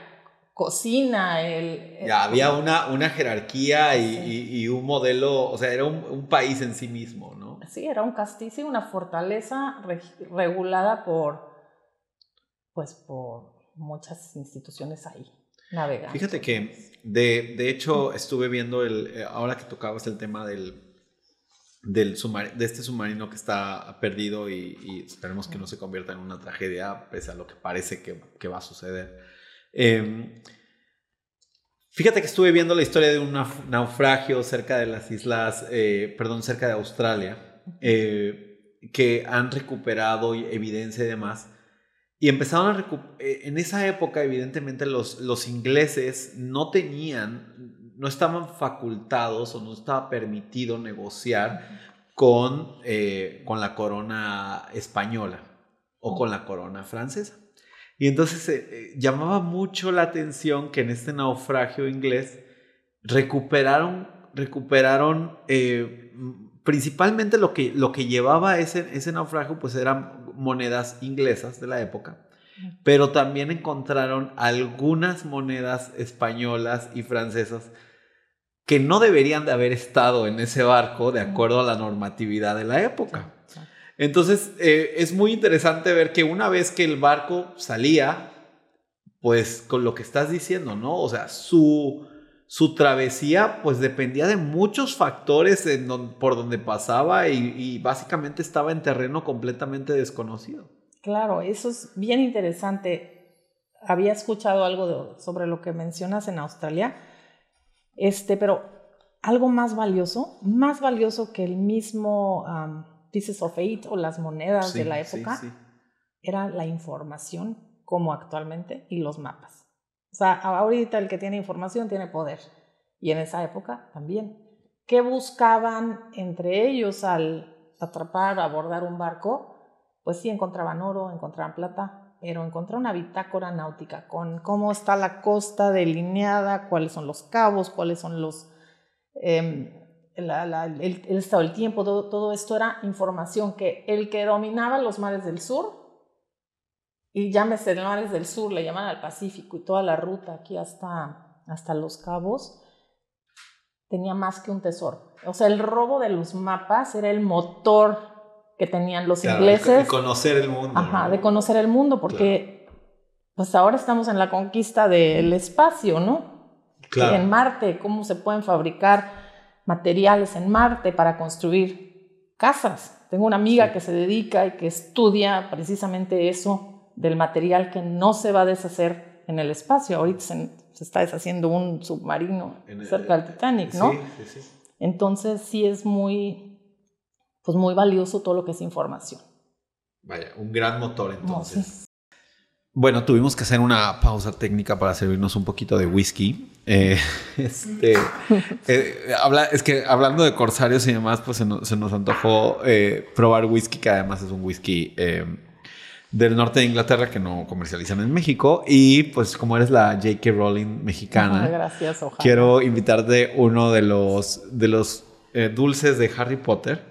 cocina, el... Ya, había una, una jerarquía y, y, un modelo, o sea, era un, un, país en sí mismo, ¿no? Sí, era un castillo, una fortaleza regulada por, pues, por muchas instituciones ahí. Fíjate que, de, de, hecho, estuve viendo, el, eh, ahora que tocabas el tema del, del de este submarino que está perdido y, esperemos que no se convierta en una tragedia, pese a lo que parece que, que va a suceder. Em, fíjate que estuve viendo la historia de un naufragio cerca de las islas, eh, perdón, cerca de Australia, eh, que han recuperado evidencia y demás y empezaron a eh, en esa época, evidentemente, los, los ingleses no tenían, no estaban facultados o no estaba permitido negociar con, eh, con la corona española o con la corona francesa. Y entonces eh, llamaba mucho la atención que en este naufragio inglés recuperaron, recuperaron principalmente lo que, lo que llevaba ese, ese naufragio, pues eran monedas inglesas de la época, pero también encontraron algunas monedas españolas y francesas que no deberían de haber estado en ese barco de acuerdo a la normatividad de la época. Entonces, eh, es muy interesante ver que una vez que el barco salía, pues con lo que estás diciendo, ¿no? O sea, su, su travesía pues dependía de muchos factores por donde pasaba y, básicamente estaba en terreno completamente desconocido. Claro, eso es bien interesante. Había escuchado algo sobre lo que mencionas en Australia, este, pero algo más valioso, más valioso que el mismo um, pieces of eight o las monedas de la época, era la información como actualmente y los mapas. O sea, ahorita el que tiene información tiene poder. Y en esa época también. ¿Qué buscaban entre ellos al atrapar abordar un barco? Pues sí, encontraban oro, encontraban plata, pero encontrar una bitácora náutica con cómo está la costa delineada, cuáles son los cabos, cuáles son los... Em, el, estado del tiempo, todo, todo esto era información que el que dominaba los mares del sur y llámese el mares del sur, le llaman al Pacífico y toda la ruta aquí hasta, hasta Los Cabos, tenía más que un tesoro. O sea, el robo de los mapas era el motor que tenían los ingleses. De conocer el mundo. Ajá, de conocer el mundo, porque pues ahora estamos en la conquista del espacio, ¿no? Claro. En Marte, cómo se pueden fabricar materiales en Marte para construir casas. Tengo una amiga que se dedica y que estudia precisamente eso del material que no se va a deshacer en el espacio. Ahorita se, está deshaciendo un submarino cerca del Titanic, ¿no? Sí, sí, sí. Entonces sí es muy, pues muy valioso todo lo que es información. Vaya, un gran motor entonces. Bueno, tuvimos que hacer una pausa técnica para servirnos un poquito de whisky. Eh, este, eh, habla, es que hablando de corsarios y demás, pues se nos, antojó eh, probar whisky, que además es un whisky del norte de Inglaterra que no comercializan en México. Y pues como eres la J.K. Rowling mexicana, Gracias, quiero invitarte uno de los, de los eh, dulces de Harry Potter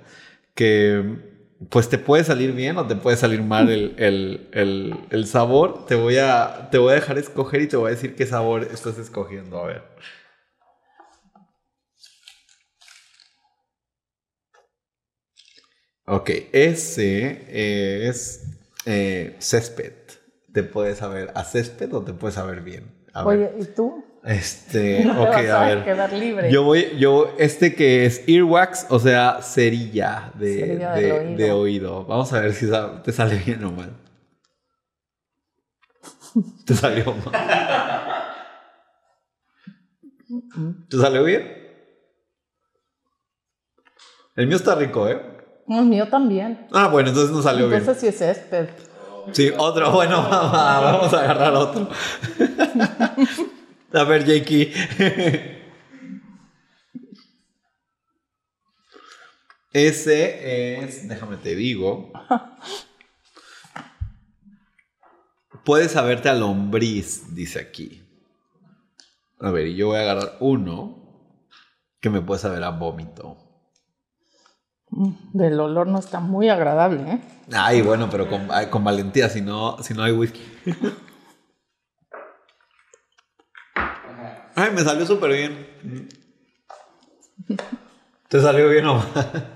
que pues te puede salir bien o te puede salir mal el, sabor. Te voy, a, te voy a dejar escoger y te voy a decir qué sabor estás escogiendo. A ver. Ok, ese es eh, césped. ¿Te puedes saber a césped o te puedes saber bien? Oye, ¿y tú? Este, ok, a, ver. quedar libre. Yo voy, yo, este que es earwax, o sea, cerilla de, de, oído. Vamos a ver si te sale bien o mal. ¿Te salió mal? ¿Te salió bien? El mío está rico, ¿eh? El mío también. Ah, bueno, entonces no salió bien. Entonces sí es césped. Sí, otro. Bueno, vamos a agarrar otro. a ver, Jakey. Ese es, déjame te digo. Puedes saberte a lombriz, dice aquí. A ver, y yo voy a agarrar uno que me puede saber a vómito. Del olor no está muy agradable, ¿eh? Ay, bueno, pero con, con valentía, si no, si no hay whisky. Ay, me salió súper bien. ¿Te salió bien o mal?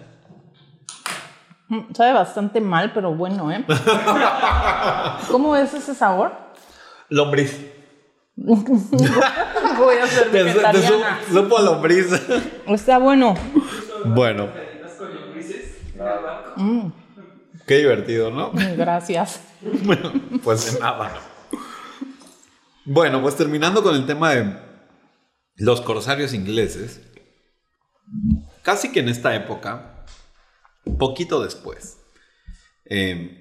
Mm, sabe bastante mal, pero bueno, ¿eh? ¿Cómo es ese sabor? Lombriz. Voy a ser vegetariana. Supo lombriz. Está bueno. Bueno. Mm. Qué divertido, ¿no? Gracias. bueno, pues de nada. Bueno, pues terminando con el tema de los corsarios ingleses, casi que en esta época, poquito después, em,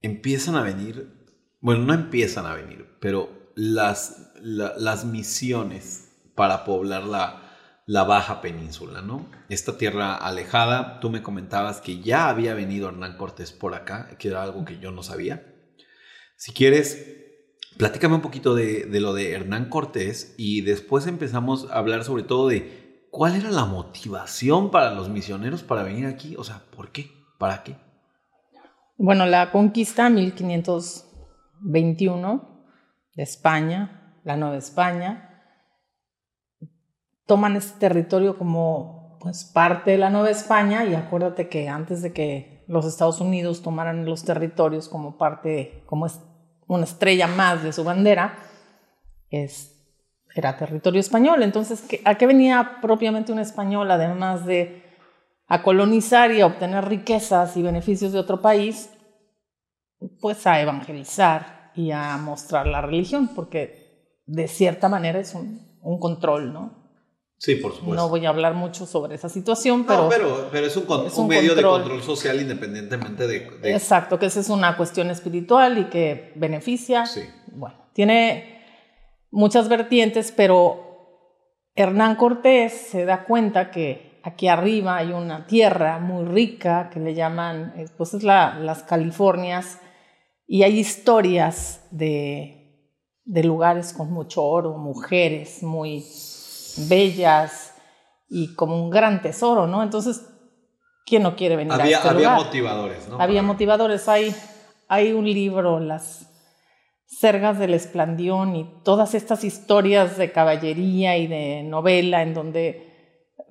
empiezan a venir, bueno, no empiezan a venir, pero las, las misiones para poblar la, la baja península, ¿no? Esta tierra alejada, tú me comentabas que ya había venido Hernán Cortés por acá, que era algo que yo no sabía. Si quieres, platícame un poquito de, lo de Hernán Cortés y después empezamos a hablar sobre todo de cuál era la motivación para los misioneros para venir aquí, o sea, ¿por qué? ¿Para qué? Bueno, la conquista 1521 de España, la Nueva España, toman este territorio como pues parte de la Nueva España y acuérdate que antes de que los Estados Unidos tomaran los territorios como parte, como es una estrella más de su bandera, es, era territorio español. Entonces, ¿a qué venía propiamente un español además de a colonizar y a obtener riquezas y beneficios de otro país? Pues a evangelizar y a mostrar la religión, porque de cierta manera es un, un control, ¿no? Sí, por supuesto. No voy a hablar mucho sobre esa situación, pero... No, pero, pero es un, un, medio de control social independientemente de, Exacto, que esa es una cuestión espiritual y que beneficia. Sí. Bueno, tiene muchas vertientes, pero Hernán Cortés se da cuenta que aquí arriba hay una tierra muy rica que le llaman, eh, pues es la, las Californias, y hay historias de, de lugares con mucho oro, mujeres muy bellas y como un gran tesoro, ¿no? Entonces, ¿quién no quiere venir había, a este había lugar? motivadores, ¿no? Había motivadores. Hay, hay un libro, Las Sergas del Esplandión y todas estas historias de caballería y de novela en donde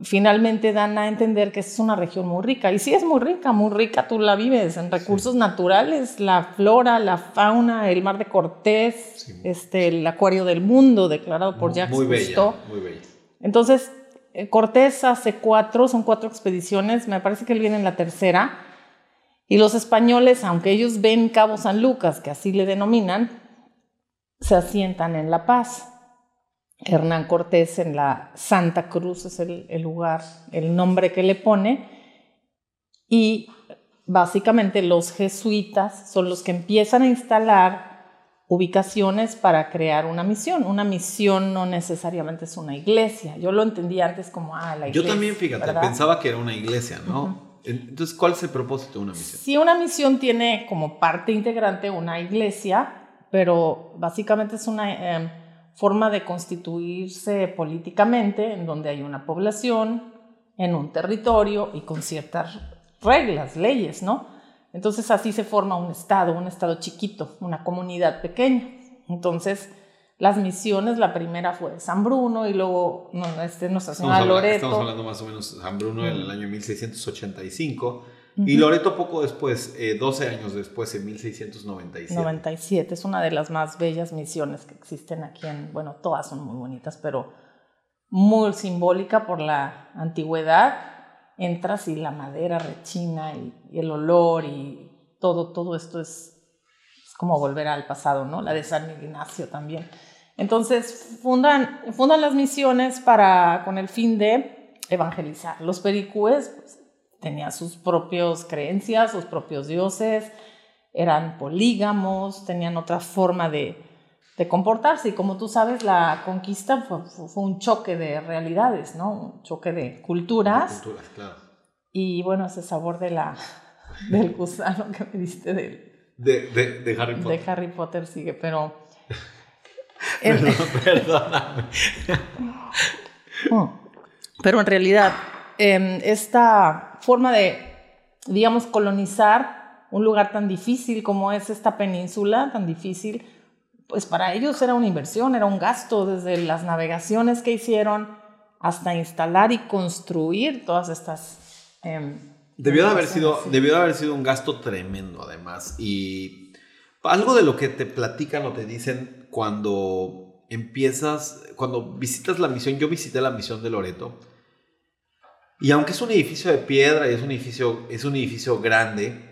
finalmente dan a entender que es una región muy rica. Y sí es muy rica, muy rica, tú la vives en recursos sí. naturales, la flora, la fauna, el mar de Cortés, sí. este, el acuario del mundo declarado por Jacques muy Cousteau. Bella, muy bella. Entonces, eh, Cortés hace cuatro, son cuatro expediciones, me parece que él viene en la tercera, y los españoles, aunque ellos ven Cabo San Lucas, que así le denominan, se asientan en La Paz. Hernán Cortés en la Santa Cruz es el, el, lugar, el nombre que le pone. Y básicamente los jesuitas son los que empiezan a instalar ubicaciones para crear una misión. Una misión no necesariamente es una iglesia. Yo lo entendía antes como, ah, la iglesia. Yo también, fíjate, ¿verdad? pensaba que era una iglesia, ¿no? Uh -huh. Entonces, ¿cuál es el propósito de una misión? Sí, una misión tiene como parte integrante una iglesia, pero básicamente es una... Eh, forma de constituirse políticamente en donde hay una población, en un territorio y con ciertas reglas, leyes, ¿no? Entonces así se forma un estado, un estado chiquito, una comunidad pequeña. Entonces las misiones, la primera fue San Bruno y luego no, este, Nuestra Señora estamos Loreto. Estamos hablando más o menos San Bruno en el año 1685 y Loreto poco después, eh, 12 años después, en 1697. 97, es una de las más bellas misiones que existen aquí en, bueno, todas son muy bonitas, pero muy simbólica por la antigüedad. Entras y la madera rechina y, y el olor y todo, todo esto es, es, como volver al pasado, ¿no? La de San Ignacio también. Entonces fundan, fundan las misiones para, con el fin de evangelizar. Los pericúes, pues, tenía sus propias creencias, sus propios dioses, eran polígamos, tenían otra forma de, de comportarse. Y como tú sabes, la conquista fue, fue, un choque de realidades, ¿no? Un choque de culturas. De culturas claro. Y bueno, ese sabor de la, del gusano que me diste de, de, de, de Harry Potter. De Harry Potter sigue, pero... Perdón, perdóname. pero en realidad, eh, esta forma de, digamos, colonizar un lugar tan difícil como es esta península, tan difícil, pues para ellos era una inversión, era un gasto desde las navegaciones que hicieron hasta instalar y construir todas estas... Eh, debió, de haber sido, debió de haber sido un gasto tremendo además y algo de lo que te platican o te dicen cuando empiezas, cuando visitas la misión, yo visité la misión de Loreto, y aunque es un edificio de piedra y es un edificio, es un edificio grande,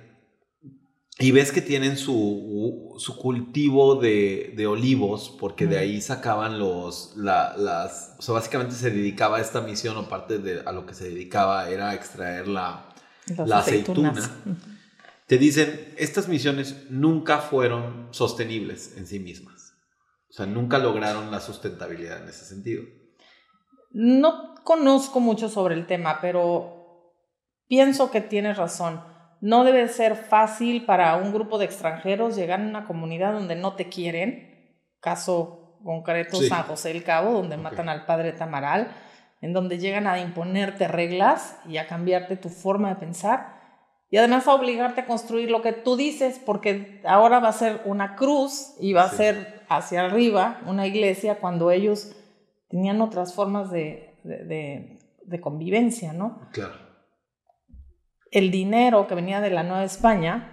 y ves que tienen su, su cultivo de, de, olivos, porque de ahí sacaban los, la, las, o sea, básicamente se dedicaba a esta misión, o parte de a lo que se dedicaba era extraer la, la aceituna. Te dicen, estas misiones nunca fueron sostenibles en sí mismas. O sea, nunca lograron la sustentabilidad en ese sentido. No conozco mucho sobre el tema, pero pienso que tienes razón. No debe ser fácil para un grupo de extranjeros llegar a una comunidad donde no te quieren. Caso concreto, sí. San José del Cabo, donde okay. matan al padre Tamaral, en donde llegan a imponerte reglas y a cambiarte tu forma de pensar. Y además a obligarte a construir lo que tú dices, porque ahora va a ser una cruz y va a ser hacia arriba una iglesia cuando ellos tenían otras formas de, de, convivencia, ¿no? Claro. El dinero que venía de la Nueva España,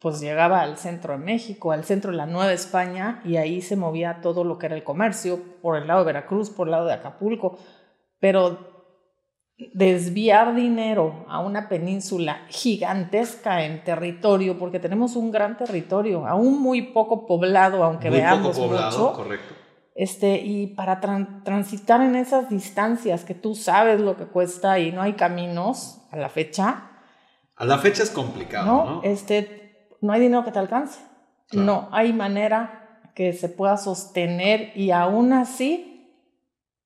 pues llegaba al centro de México, al centro de la Nueva España, y ahí se movía todo lo que era el comercio, por el lado de Veracruz, por el lado de Acapulco, pero desviar dinero a una península gigantesca en territorio, porque tenemos un gran territorio, aún muy poco poblado, aunque veamos mucho. Correcto. Este, y para transitar en esas distancias que tú sabes lo que cuesta y no hay caminos a la fecha. A la fecha es complicado, ¿no? Este, no hay dinero que te alcance. No hay manera que se pueda sostener y aún así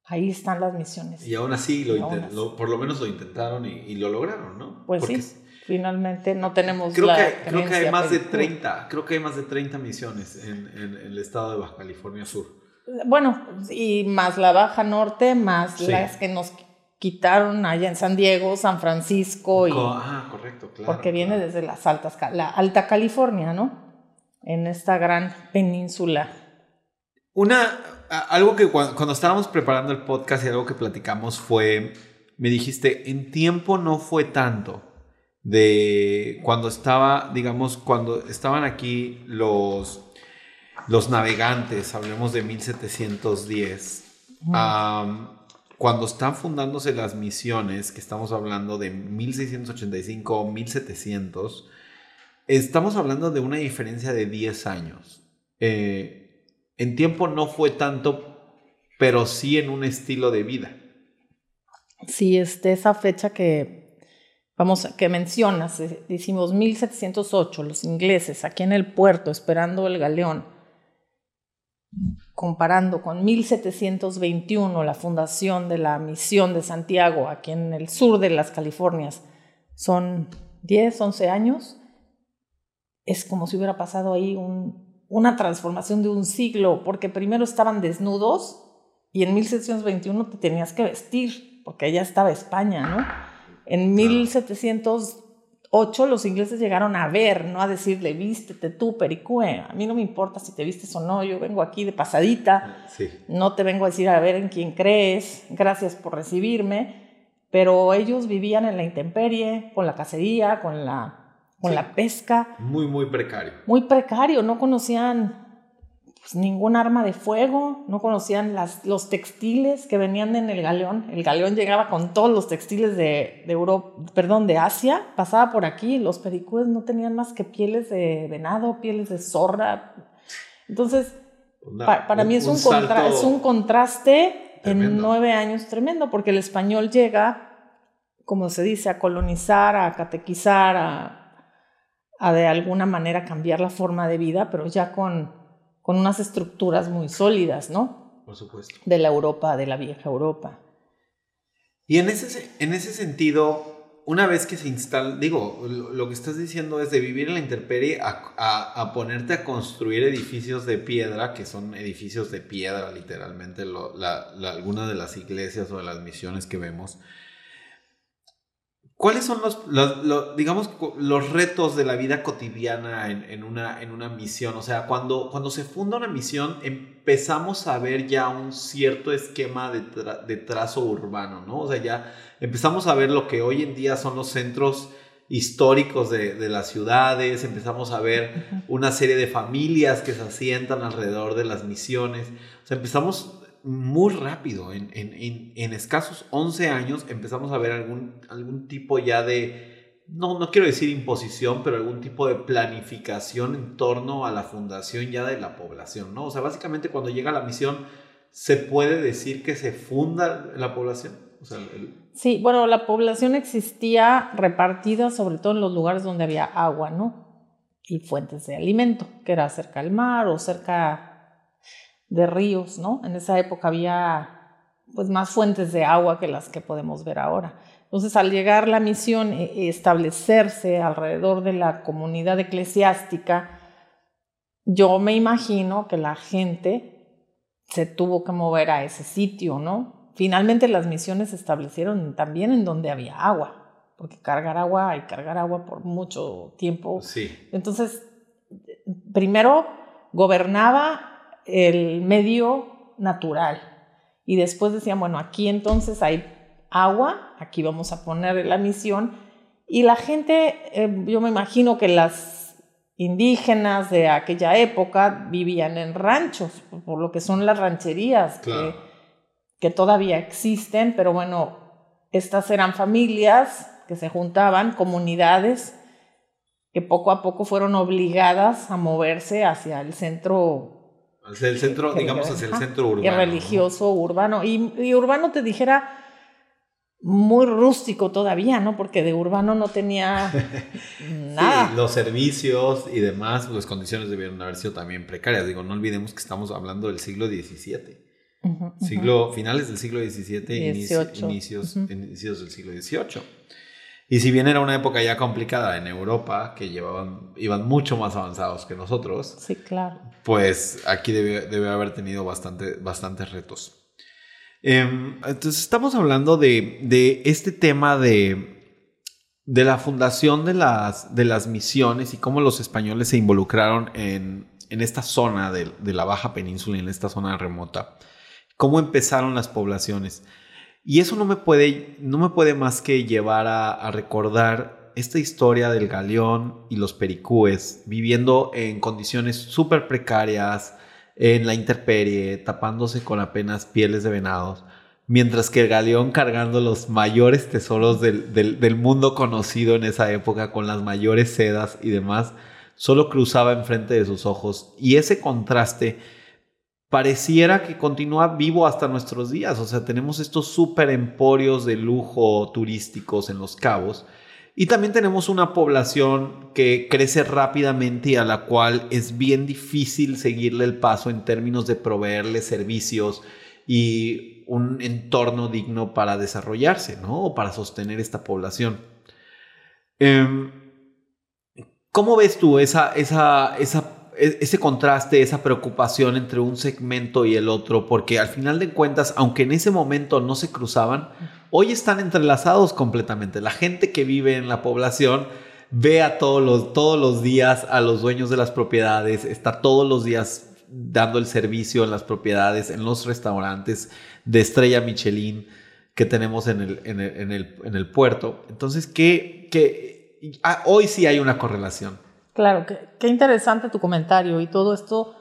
ahí están las misiones. Y aún así, lo, por lo menos lo intentaron y, lo lograron, ¿no? Pues sí, finalmente no tenemos creo que, Creo que hay más de 30, creo que hay más de 30 misiones en, el estado de Baja California Sur. Bueno, y más la Baja Norte, más las que nos quitaron allá en San Diego, San Francisco. Y, ah, correcto, claro. Porque viene desde las altas, la Alta California, ¿no? En esta gran península. Una, algo que cuando, estábamos preparando el podcast y algo que platicamos fue, me dijiste, en tiempo no fue tanto de cuando estaba, digamos, cuando estaban aquí los, los navegantes, hablemos de 1710, cuando están fundándose las misiones, que estamos hablando de 1685 o 1700, estamos hablando de una diferencia de 10 años. Eh, en tiempo no fue tanto, pero sí en un estilo de vida. Sí, este, esa fecha que, vamos, que mencionas, decimos eh, 1708, los ingleses aquí en el puerto esperando el galeón, comparando con 1721, la fundación de la misión de Santiago aquí en el sur de las Californias, son 10, 11 años, es como si hubiera pasado ahí un, una transformación de un siglo, porque primero estaban desnudos y en 1721 te tenías que vestir, porque allá estaba España, ¿no? En 1708 los ingleses llegaron a ver, no a decirle, vístete tú, pericue, a mí no me importa si te vistes o no, yo vengo aquí de pasadita, no te vengo a decir a ver en quién crees, gracias por recibirme, pero ellos vivían en la intemperie, con la cacería, con la con la pesca. Muy, muy precario. Muy precario, no conocían pues, ningún arma de fuego, no conocían las, los textiles que venían en el galeón. El galeón llegaba con todos los textiles de, de Europa, perdón, de Asia, pasaba por aquí, los pericúes no tenían más que pieles de venado, pieles de zorra. Entonces, para mí es un, es un contraste en nueve años tremendo, porque el español llega, como se dice, a colonizar, a catequizar, a a de alguna manera cambiar la forma de vida, pero ya con, con unas estructuras muy sólidas, ¿no? Por supuesto. De la Europa, de la vieja Europa. Y en ese, en ese sentido, una vez que se instala, digo, lo, que estás diciendo es de vivir en la intemperie a, a, ponerte a construir edificios de piedra, que son edificios de piedra, literalmente, algunas de las iglesias o de las misiones que vemos. ¿Cuáles son los, digamos, los retos de la vida cotidiana en, una, en una misión? O sea, cuando, cuando se funda una misión, empezamos a ver ya un cierto esquema de, trazo urbano, ¿no? O sea, ya empezamos a ver lo que hoy en día son los centros históricos de, de las ciudades, empezamos a ver una serie de familias que se asientan alrededor de las misiones. O sea, empezamos muy rápido, en, en, en, escasos 11 años empezamos a ver algún, algún tipo ya de, no, no quiero decir imposición, pero algún tipo de planificación en torno a la fundación ya de la población, ¿no? O sea, básicamente cuando llega la misión, ¿se puede decir que se funda la población? Sí, bueno, la población existía repartida sobre todo en los lugares donde había agua, ¿no? Y fuentes de alimento, que era cerca del mar o cerca de ríos, ¿no? En esa época había pues más fuentes de agua que las que podemos ver ahora. Entonces, al llegar la misión e, e establecerse alrededor de la comunidad eclesiástica, yo me imagino que la gente se tuvo que mover a ese sitio, ¿no? Finalmente las misiones se establecieron también en donde había agua, porque cargar agua y cargar agua por mucho tiempo. Sí. Entonces, primero gobernaba el medio natural y después decían, bueno, aquí entonces hay agua, aquí vamos a poner la misión y la gente, eh, yo me imagino que las indígenas de aquella época vivían en ranchos, por lo que son las rancherías que, que todavía existen, pero bueno, estas eran familias que se juntaban, comunidades que poco a poco fueron obligadas a moverse hacia el centro. Hacia el centro, digamos, hacia el centro urbano. religioso, urbano. Y, urbano te dijera muy rústico todavía, ¿no? Porque de urbano no tenía nada. Sí, los servicios y demás, las condiciones debieron haber sido también precarias. Digo, no olvidemos que estamos hablando del siglo XVII. siglo, Finales del siglo XVII, inicios, inicios del siglo XVIII. Y si bien era una época ya complicada en Europa, que llevaban, iban mucho más avanzados que nosotros, sí, claro. pues aquí debe, debe haber tenido bastante, bastantes retos. Em, entonces estamos hablando de, de este tema de, de, la fundación de las, de las misiones y cómo los españoles se involucraron en, en esta zona de, de la Baja Península, en esta zona remota. Cómo empezaron las poblaciones. Y eso no me puede, no me puede más que llevar a, recordar esta historia del galeón y los pericúes viviendo en condiciones súper precarias, en la interperie, tapándose con apenas pieles de venados, mientras que el galeón cargando los mayores tesoros del, del mundo conocido en esa época, con las mayores sedas y demás, solo cruzaba enfrente de sus ojos. Y ese contraste pareciera que continúa vivo hasta nuestros días. O sea, tenemos estos super emporios de lujo turísticos en los cabos. Y también tenemos una población que crece rápidamente y a la cual es bien difícil seguirle el paso en términos de proveerle servicios y un entorno digno para desarrollarse, ¿no? O para sostener esta población. Em, ¿Cómo ves tú esa, esa, esa ese contraste, esa preocupación entre un segmento y el otro, porque al final de cuentas, aunque en ese momento no se cruzaban, hoy están entrelazados completamente. La gente que vive en la población ve a todos los, todos los días a los dueños de las propiedades, está todos los días dando el servicio en las propiedades, en los restaurantes de estrella Michelin que tenemos en el, en el, en el, puerto. Entonces, ¿qué, qué? Ah, hoy sí hay una correlación. Claro, qué, interesante tu comentario y todo esto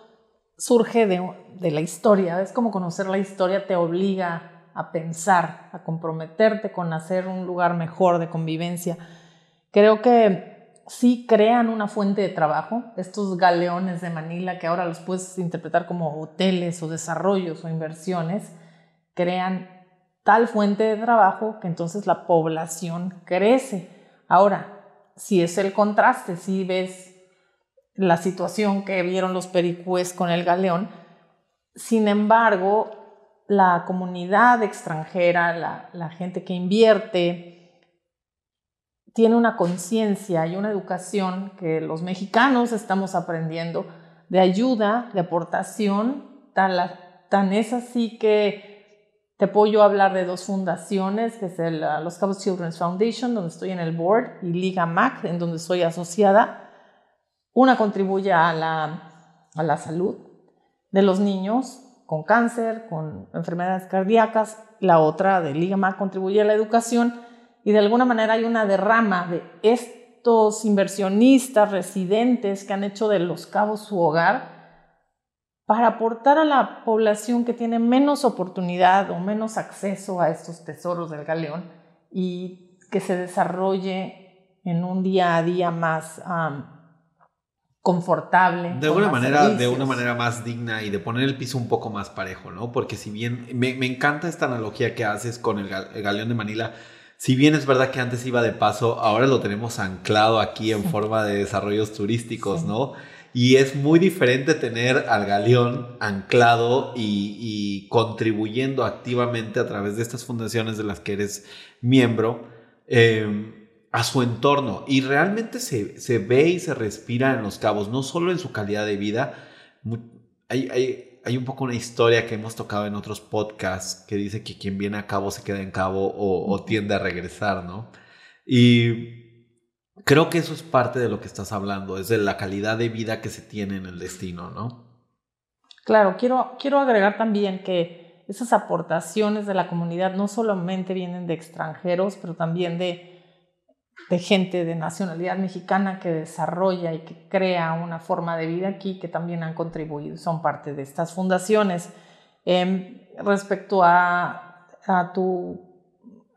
surge de, de, la historia. Es como conocer la historia te obliga a pensar, a comprometerte con hacer un lugar mejor de convivencia. Creo que sí crean una fuente de trabajo, estos galeones de Manila que ahora los puedes interpretar como hoteles o desarrollos o inversiones, crean tal fuente de trabajo que entonces la población crece. Ahora, si es el contraste, si ves la situación que vieron los pericúes con el galeón, sin embargo, la comunidad extranjera, la, la gente que invierte, tiene una conciencia y una educación que los mexicanos estamos aprendiendo de ayuda, de aportación, tan, tan es así que te puedo yo hablar de dos fundaciones, que es el, Los Cabos Children's Foundation, donde estoy en el board, y Liga MAC, en donde soy asociada. Una contribuye a la, a la salud de los niños con cáncer, con enfermedades cardíacas. La otra de Liga MAC contribuye a la educación y de alguna manera hay una derrama de estos inversionistas residentes que han hecho de Los Cabos su hogar para aportar a la población que tiene menos oportunidad o menos acceso a estos tesoros del galeón y que se desarrolle en un día a día más confortable. De alguna manera, de una manera más digna y de poner el piso un poco más parejo, ¿no? Porque si bien me, encanta esta analogía que haces con el, el, galeón de Manila, si bien es verdad que antes iba de paso, ahora lo tenemos anclado aquí en forma de desarrollos turísticos, ¿no? Y es muy diferente tener al galeón anclado y, contribuyendo activamente a través de estas fundaciones de las que eres miembro em, a su entorno. Y realmente se, ve y se respira en los cabos, no solo en su calidad de vida. Hay, hay, un poco una historia que hemos tocado en otros podcasts que dice que quien viene a cabo se queda en cabo o, o tiende a regresar, ¿no? Y Creo que eso es parte de lo que estás hablando, es de la calidad de vida que se tiene en el destino, ¿no? Claro, quiero, quiero agregar también que esas aportaciones de la comunidad no solamente vienen de extranjeros, pero también de, de gente de nacionalidad mexicana que desarrolla y que crea una forma de vida aquí que también han contribuido, son parte de estas fundaciones. Em, respecto a, a tu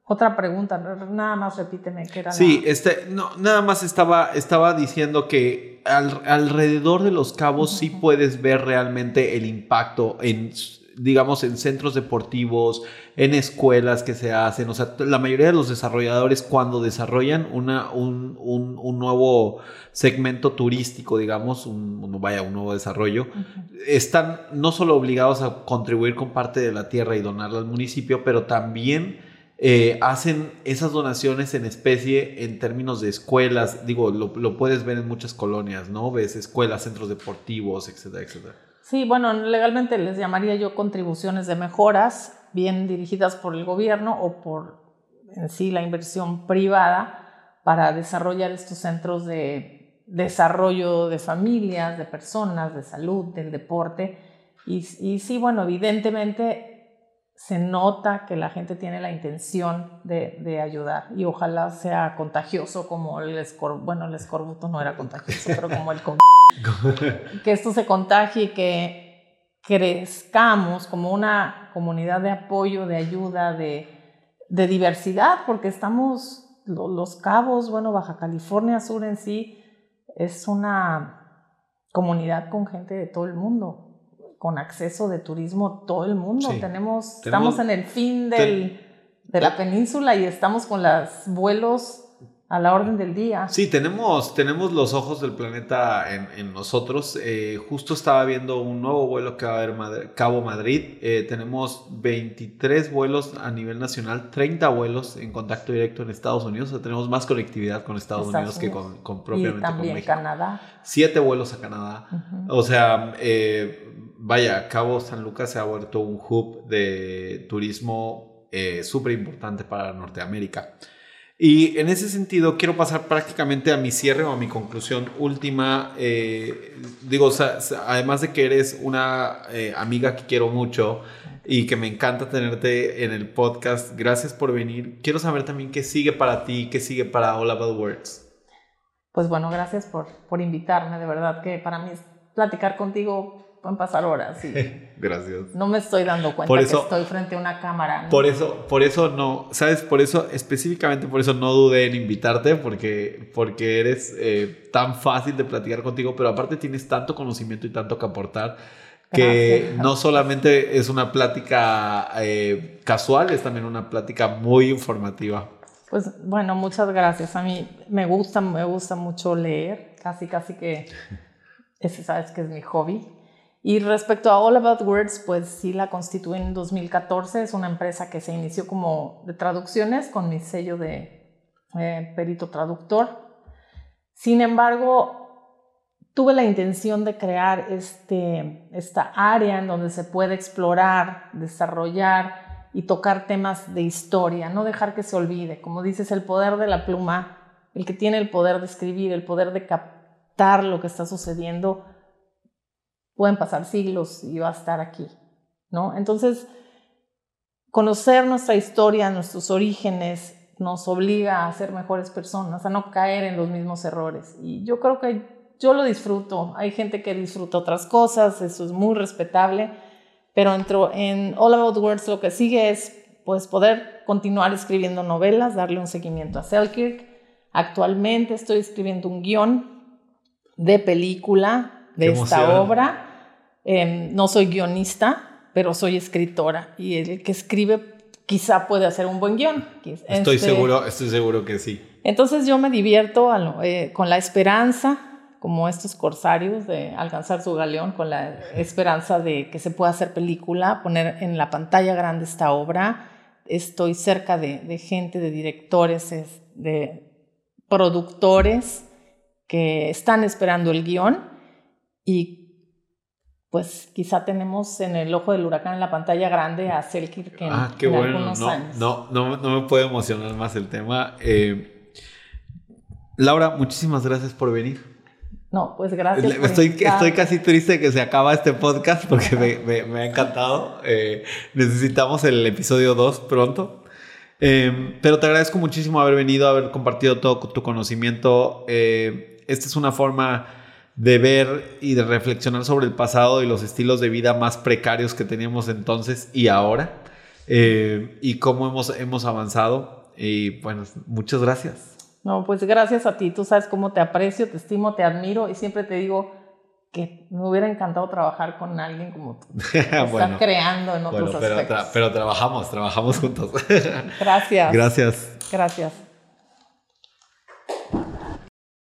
otra pregunta, nada más repíteme qué era. Sí, este, no, nada más estaba, estaba diciendo que alrededor de los cabos sí puedes ver realmente el impacto en digamos, en centros deportivos, en escuelas que se hacen. O sea, la mayoría de los desarrolladores cuando desarrollan una, un, un, nuevo segmento turístico, digamos, un, vaya, un nuevo desarrollo, están no solo obligados a contribuir con parte de la tierra y donarla al municipio, pero también... Eh, hacen esas donaciones en especie en términos de escuelas, digo, lo, lo, puedes ver en muchas colonias, ¿no? Ves escuelas, centros deportivos, etcétera, etcétera. Sí, bueno, legalmente les llamaría yo contribuciones de mejoras, bien dirigidas por el gobierno o por en sí la inversión privada para desarrollar estos centros de desarrollo de familias, de personas, de salud, del deporte. Y, sí, bueno, evidentemente se nota que la gente tiene la intención de, ayudar y ojalá sea contagioso como el escorbuto, bueno, el escorbuto no era contagioso, pero como el que esto se contagie y que crezcamos como una comunidad de apoyo, de ayuda, de, diversidad, porque estamos, los cabos, bueno, Baja California Sur en sí es una comunidad con gente de todo el mundo con acceso de turismo todo el mundo. Tenemos, estamos en el fin del, de la península y estamos con los vuelos a la orden del día. Sí, tenemos, tenemos los ojos del planeta en, nosotros. Eh, justo estaba viendo un nuevo vuelo que va a haber Cabo Madrid. Eh, tenemos 23 vuelos a nivel nacional, 30 vuelos en contacto directo en Estados Unidos. O sea, tenemos más conectividad con Estados, Unidos, que con, con propiamente y también con México. Canadá. Siete vuelos a Canadá. O sea, eh, vaya, Cabo San Lucas se ha vuelto un hub de turismo súper importante para Norteamérica. Y en ese sentido, quiero pasar prácticamente a mi cierre o a mi conclusión última. Eh, digo, además de que eres una eh, amiga que quiero mucho y que me encanta tenerte en el podcast, gracias por venir. Quiero saber también qué sigue para ti, qué sigue para All About Words. Pues bueno, gracias por, por invitarme. De verdad que para mí platicar contigo pueden pasar horas y gracias. no me estoy dando cuenta que estoy frente a una cámara. por eso por eso no sabes por eso específicamente por eso no dudé en invitarte porque porque eres eh, tan fácil de platicar contigo pero aparte tienes tanto conocimiento y tanto que aportar que no solamente es una plática eh, casual es también una plática muy informativa. Pues bueno muchas gracias. A mí me gusta me gusta mucho leer casi casi que ese sabes que es mi hobby y respecto a All About Words, pues sí la constituí en 2014. Es una empresa que se inició como de traducciones con mi sello de eh, perito traductor. Sin embargo, tuve la intención de crear este, esta área en donde se puede explorar, desarrollar y tocar temas de historia, no dejar que se olvide. Como dices, el poder de la pluma, el que tiene el poder de escribir, el poder de captar lo que está sucediendo, pueden pasar siglos y va a estar aquí, ¿no? Entonces, conocer nuestra historia, nuestros orígenes, nos obliga a ser mejores personas, a no caer en los mismos errores. Y yo creo que yo lo disfruto. Hay gente que disfruta otras cosas, eso es muy respetable, pero entro en All About Words lo que sigue es pues poder continuar escribiendo novelas, darle un seguimiento a Selkirk. Actualmente estoy escribiendo un guion de película de esta obra Em, no soy guionista, pero soy escritora y el que escribe quizá puede hacer un buen guion. Estoy, este, seguro, estoy seguro que sí. Entonces yo me divierto eh, con la esperanza, como estos corsarios, de alcanzar su galeón, con la esperanza de que se pueda hacer película, poner en la pantalla grande esta obra. Estoy cerca de, de gente, de directores, de productores que están esperando el guion y pues quizá tenemos en el ojo del huracán en la pantalla grande a Selkirk en, ah, qué bueno. algunos no, años. No, no, no, me puede emocionar más el tema. Eh, Laura, muchísimas gracias por venir. No, pues gracias. estoy, estoy casi triste que se acaba este podcast porque me, ha encantado. Eh, necesitamos el episodio 2 pronto. Eh, pero te agradezco muchísimo haber venido, haber compartido todo tu conocimiento. Eh, esta es una forma de ver y de reflexionar sobre el pasado y los estilos de vida más precarios que teníamos entonces y ahora. y cómo hemos, hemos avanzado. Y bueno, muchas gracias. No, pues gracias a ti. Tú sabes cómo te aprecio, te estimo, te admiro y siempre te digo que me hubiera encantado trabajar con alguien como tú. bueno, creando en otros pero, aspectos. pero trabajamos, trabajamos juntos. gracias. Gracias. Gracias.